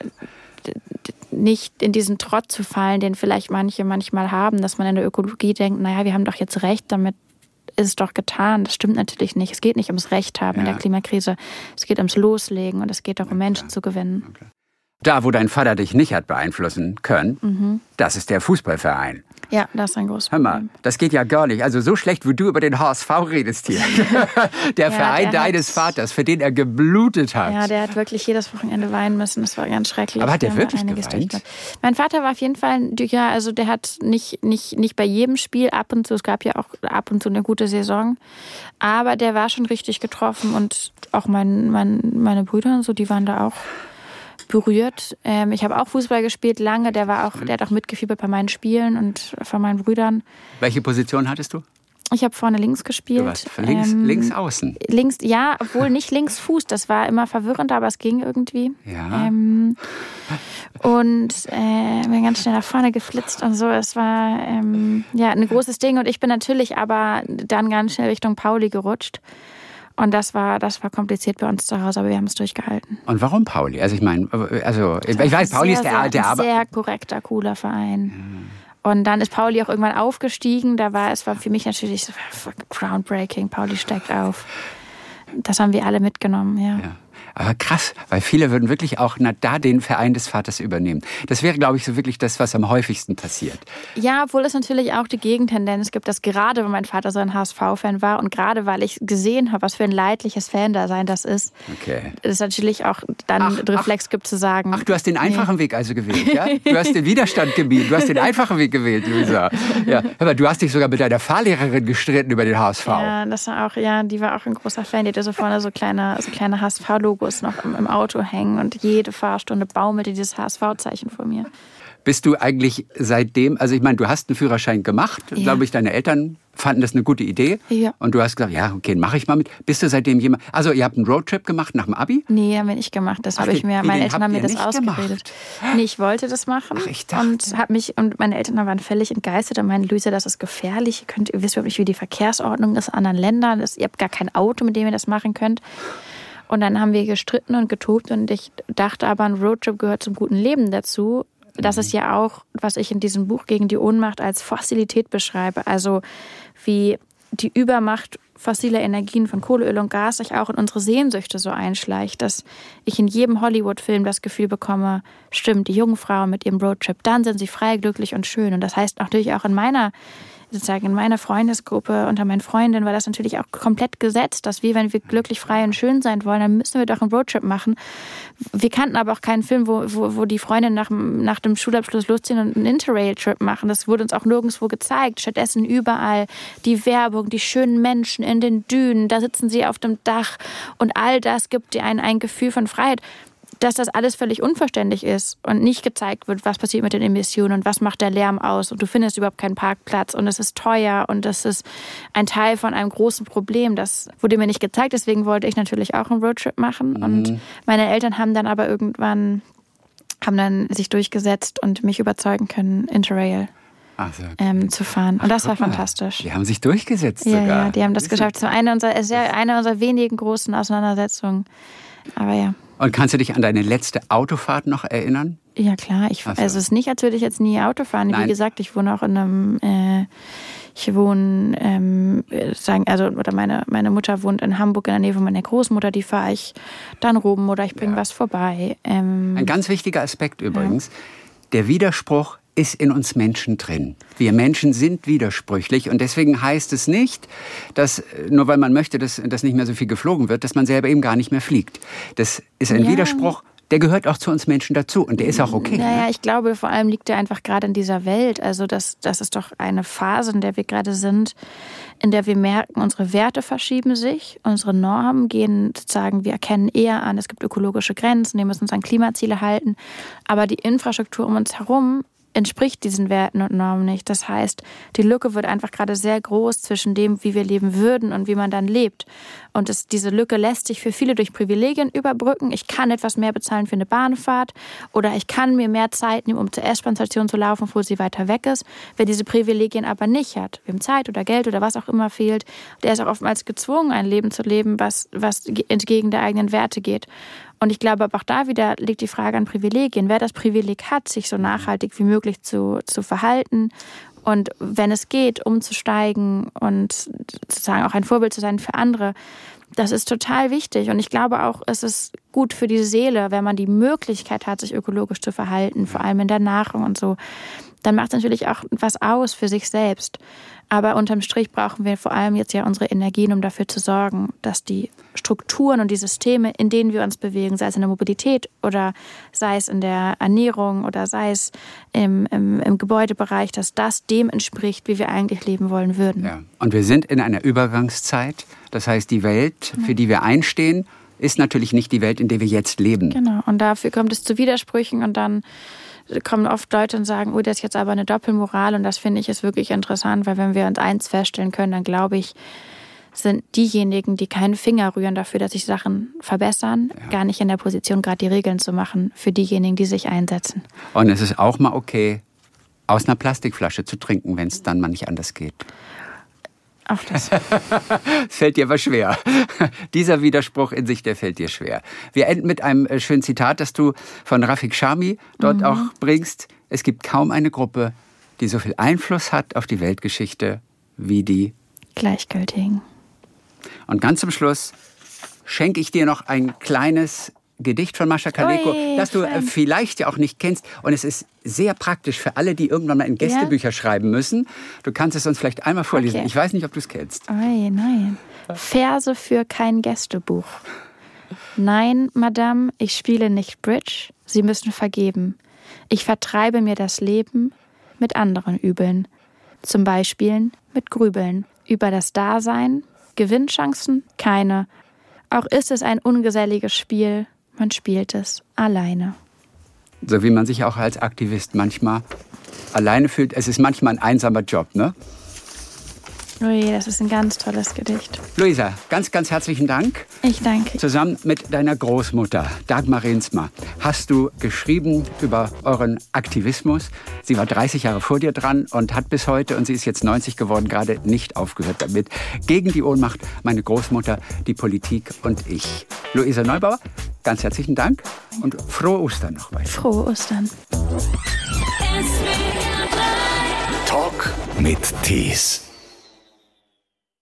nicht in diesen Trott zu fallen, den vielleicht manche manchmal haben, dass man in der Ökologie denkt, naja, wir haben doch jetzt recht, damit ist es doch getan. Das stimmt natürlich nicht. Es geht nicht ums Recht haben in Ja. der Klimakrise. Es geht ums Loslegen und es geht darum, Menschen zu gewinnen. Da, wo dein Vater dich nicht hat beeinflussen können, Mhm. das ist der Fußballverein. Ja, das ist ein großes Hör mal, Problem. das geht ja gar nicht. Also so schlecht, wie du über den HSV redest hier. der Verein der deines hat- Vaters, für den er geblutet hat. Ja, der hat wirklich jedes Wochenende weinen müssen. Das war ganz schrecklich. Aber hat der wirklich einiges geweint? Mein Vater war auf jeden Fall, ein- ja, also der hat nicht, nicht, nicht bei jedem Spiel ab und zu, es gab ja auch ab und zu eine gute Saison, aber der war schon richtig getroffen und auch mein, mein, meine Brüder und so, die waren da auch berührt. Ähm, ich habe auch Fußball gespielt lange, der war auch, der hat auch mitgefiebert bei meinen Spielen und von meinen Brüdern. Welche Position hattest du? Ich habe vorne links gespielt. Warst links, Ähm, links außen. Links, ja, obwohl nicht links Fuß. Das war immer verwirrend, aber es ging irgendwie. Ja. Ähm, und äh, bin ganz schnell nach vorne geflitzt und so. Es war ähm, ja ein großes Ding. Und ich bin natürlich aber dann ganz schnell Richtung Pauli gerutscht. Und das war, das war kompliziert bei uns zu Hause, aber wir haben es durchgehalten. Und warum Pauli? Also ich meine, also ich weiß, Pauli sehr, ist der, sehr, der ein aber sehr korrekter, cooler Verein. Und dann ist Pauli auch irgendwann aufgestiegen. Da war es war für mich natürlich so groundbreaking. Pauli steigt auf. Das haben wir alle mitgenommen, ja. Ja. Aber krass, weil viele würden wirklich auch na, da den Verein des Vaters übernehmen. Das wäre, glaube ich, so wirklich das, was am häufigsten passiert. Ja, obwohl es natürlich auch die Gegentendenz gibt, dass gerade, weil mein Vater so ein HSV-Fan war und gerade, weil ich gesehen habe, was für ein leidliches Fan-Dasein das ist, Okay. es natürlich auch dann Ach, Reflex gibt zu sagen, Ach, du hast den einfachen Weg also gewählt, ja? Du hast den Widerstand gemieden, du hast den einfachen Weg gewählt, Luisa. Ja, aber du hast dich sogar mit deiner Fahrlehrerin gestritten über den HSV. Ja, das war auch, ja, die war auch ein großer Fan. Die hatte so vorne so kleine, so kleine HSV-Logos noch im, im Auto hängen und jede Fahrstunde baumelte dieses HSV-Zeichen vor mir. Bist du eigentlich seitdem, also ich meine, du hast einen Führerschein gemacht, Ja. glaube ich, deine Eltern fanden das eine gute Idee. Ja. Und du hast gesagt, ja, okay, mache ich mal mit. Bist du seitdem jemand, also ihr habt einen Roadtrip gemacht nach dem Abi? Nee, haben wir nicht gemacht. Das habe ich mir, meine Eltern haben mir das ausgeredet. Nee, ich wollte das machen. Ach, ich dachte- und hab mich und meine Eltern waren völlig entgeistert und meinen, Luisa, das ist gefährlich. Ihr könnt, ihr wisst überhaupt nicht, wie die Verkehrsordnung ist in anderen Ländern. Das, ihr habt gar kein Auto, mit dem ihr das machen könnt. Und dann haben wir gestritten und getobt und ich dachte aber, ein Roadtrip gehört zum guten Leben dazu. Das ist ja auch, was ich in diesem Buch gegen die Ohnmacht als Fossilität beschreibe. Also wie die Übermacht fossiler Energien von Kohle, Öl und Gas sich auch in unsere Sehnsüchte so einschleicht, dass ich in jedem Hollywood-Film das Gefühl bekomme, stimmt, die jungen Frauen mit ihrem Roadtrip, dann sind sie frei, glücklich und schön. Und das heißt natürlich auch in meiner sozusagen in meiner Freundesgruppe unter meinen Freundinnen war das natürlich auch komplett gesetzt, dass wir, wenn wir glücklich, frei und schön sein wollen, dann müssen wir doch einen Roadtrip machen. Wir kannten aber auch keinen Film, wo, wo, wo die Freundinnen nach, dem- nach dem Schulabschluss losziehen und einen Interrail-Trip machen. Das wurde uns auch nirgendwo gezeigt. Stattdessen überall die Werbung, die schönen Menschen in den Dünen, da sitzen sie auf dem Dach und all das gibt dir ein, ein Gefühl von Freiheit dass das alles völlig unverständlich ist und nicht gezeigt wird, was passiert mit den Emissionen und was macht der Lärm aus und du findest überhaupt keinen Parkplatz und es ist teuer und das ist ein Teil von einem großen Problem. Das wurde mir nicht gezeigt, deswegen wollte ich natürlich auch einen Roadtrip machen und meine Eltern haben dann aber irgendwann haben dann sich durchgesetzt und mich überzeugen können, Interrail Also, ähm, zu fahren. Und das war fantastisch. Die haben sich durchgesetzt Ja, sogar. ja, die haben das geschafft. Das war eine unserer, ist eine unserer wenigen großen Auseinandersetzungen. Aber ja. Und kannst du dich an deine letzte Autofahrt noch erinnern? Ja klar, ich, Ach so. also es ist nicht, als würde ich jetzt nie Auto fahren. Nein. Wie gesagt, ich wohne auch in einem, äh, ich wohne, ähm, äh, sagen, also oder meine meine Mutter wohnt in Hamburg in der Nähe von meiner Großmutter. Die fahre ich dann rum oder ich bringe was vorbei. Ähm, Ein ganz wichtiger Aspekt übrigens. Der Widerspruch ist in uns Menschen drin. Wir Menschen sind widersprüchlich und deswegen heißt es nicht, dass nur weil man möchte, dass, dass nicht mehr so viel geflogen wird, dass man selber eben gar nicht mehr fliegt. Das ist ein Ja. Widerspruch, der gehört auch zu uns Menschen dazu und der ist auch okay. Naja, ne? ich glaube, vor allem liegt er einfach gerade in dieser Welt. Also das, das ist doch eine Phase, in der wir gerade sind, in der wir merken, unsere Werte verschieben sich, unsere Normen gehen sozusagen, wir erkennen eher an, es gibt ökologische Grenzen, wir müssen uns an Klimaziele halten, aber die Infrastruktur um uns herum entspricht diesen Werten und Normen nicht. Das heißt, die Lücke wird einfach gerade sehr groß zwischen dem, wie wir leben würden und wie man dann lebt. Und es, diese Lücke lässt sich für viele durch Privilegien überbrücken. Ich kann etwas mehr bezahlen für eine Bahnfahrt oder ich kann mir mehr Zeit nehmen, um zur S-Bahn-Station zu laufen, obwohl sie weiter weg ist. Wer diese Privilegien aber nicht hat, wem Zeit oder Geld oder was auch immer fehlt, der ist auch oftmals gezwungen, ein Leben zu leben, was, was entgegen der eigenen Werte geht. Und ich glaube, aber auch da wieder liegt die Frage an Privilegien. Wer das Privileg hat, sich so nachhaltig wie möglich zu, zu verhalten und wenn es geht, umzusteigen und sozusagen auch ein Vorbild zu sein für andere, das ist total wichtig. Und ich glaube auch, es ist gut für die Seele, wenn man die Möglichkeit hat, sich ökologisch zu verhalten, vor allem in der Nahrung und so. Dann macht es natürlich auch was aus für sich selbst. Aber unterm Strich brauchen wir vor allem jetzt ja unsere Energien, um dafür zu sorgen, dass die Strukturen und die Systeme, in denen wir uns bewegen, sei es in der Mobilität oder sei es in der Ernährung oder sei es im, im, im Gebäudebereich, dass das dem entspricht, wie wir eigentlich leben wollen würden. Ja. Und wir sind in einer Übergangszeit. Das heißt, die Welt, für die wir einstehen, ist natürlich nicht die Welt, in der wir jetzt leben. Genau. Und dafür kommt es zu Widersprüchen und dann kommen oft Leute und sagen, oh, das ist jetzt aber eine Doppelmoral und das finde ich ist wirklich interessant, weil wenn wir uns eins feststellen können, dann glaube ich, sind diejenigen, die keinen Finger rühren dafür, dass sich Sachen verbessern, gar nicht in der Position, gerade die Regeln zu machen für diejenigen, die sich einsetzen. Und es ist auch mal okay, aus einer Plastikflasche zu trinken, wenn es dann mal nicht anders geht. Auch das. fällt dir aber schwer. Dieser Widerspruch in sich, der fällt dir schwer. Wir enden mit einem äh, schönen Zitat, das du von Rafik Shami dort mhm. auch bringst. Es gibt kaum eine Gruppe, die so viel Einfluss hat auf die Weltgeschichte wie die Gleichgültigen. Und ganz zum Schluss schenke ich dir noch ein kleines Gedicht von Mascha Kaleko, Ui, das du äh, schön. vielleicht ja auch nicht kennst. Und es ist sehr praktisch für alle, die irgendwann mal in Gästebücher ja? schreiben müssen. Du kannst es uns vielleicht einmal vorlesen. Okay. Ich weiß nicht, ob du es kennst. Ui, nein. Verse für kein Gästebuch. Nein, Madame, ich spiele nicht Bridge. Sie müssen vergeben. Ich vertreibe mir das Leben mit anderen Übeln. Zum Beispiel mit Grübeln über das Dasein, Gewinnchancen keine. Auch ist es ein ungeselliges Spiel, man spielt es alleine. So wie man sich auch als Aktivist manchmal alleine fühlt. Es ist manchmal ein einsamer Job, ne? Ui, das ist ein ganz tolles Gedicht. Luisa, ganz, ganz herzlichen Dank. Ich danke. Zusammen mit deiner Großmutter, Dagmar Rensma, hast du geschrieben über euren Aktivismus. Sie war 30 Jahre vor dir dran und hat bis heute, und sie ist jetzt 90 geworden, gerade nicht aufgehört damit. Gegen die Ohnmacht, meine Großmutter, die Politik und ich. Luisa Neubauer, ganz herzlichen Dank und frohe Ostern noch weiter. Frohe Ostern. Talk mit Tees.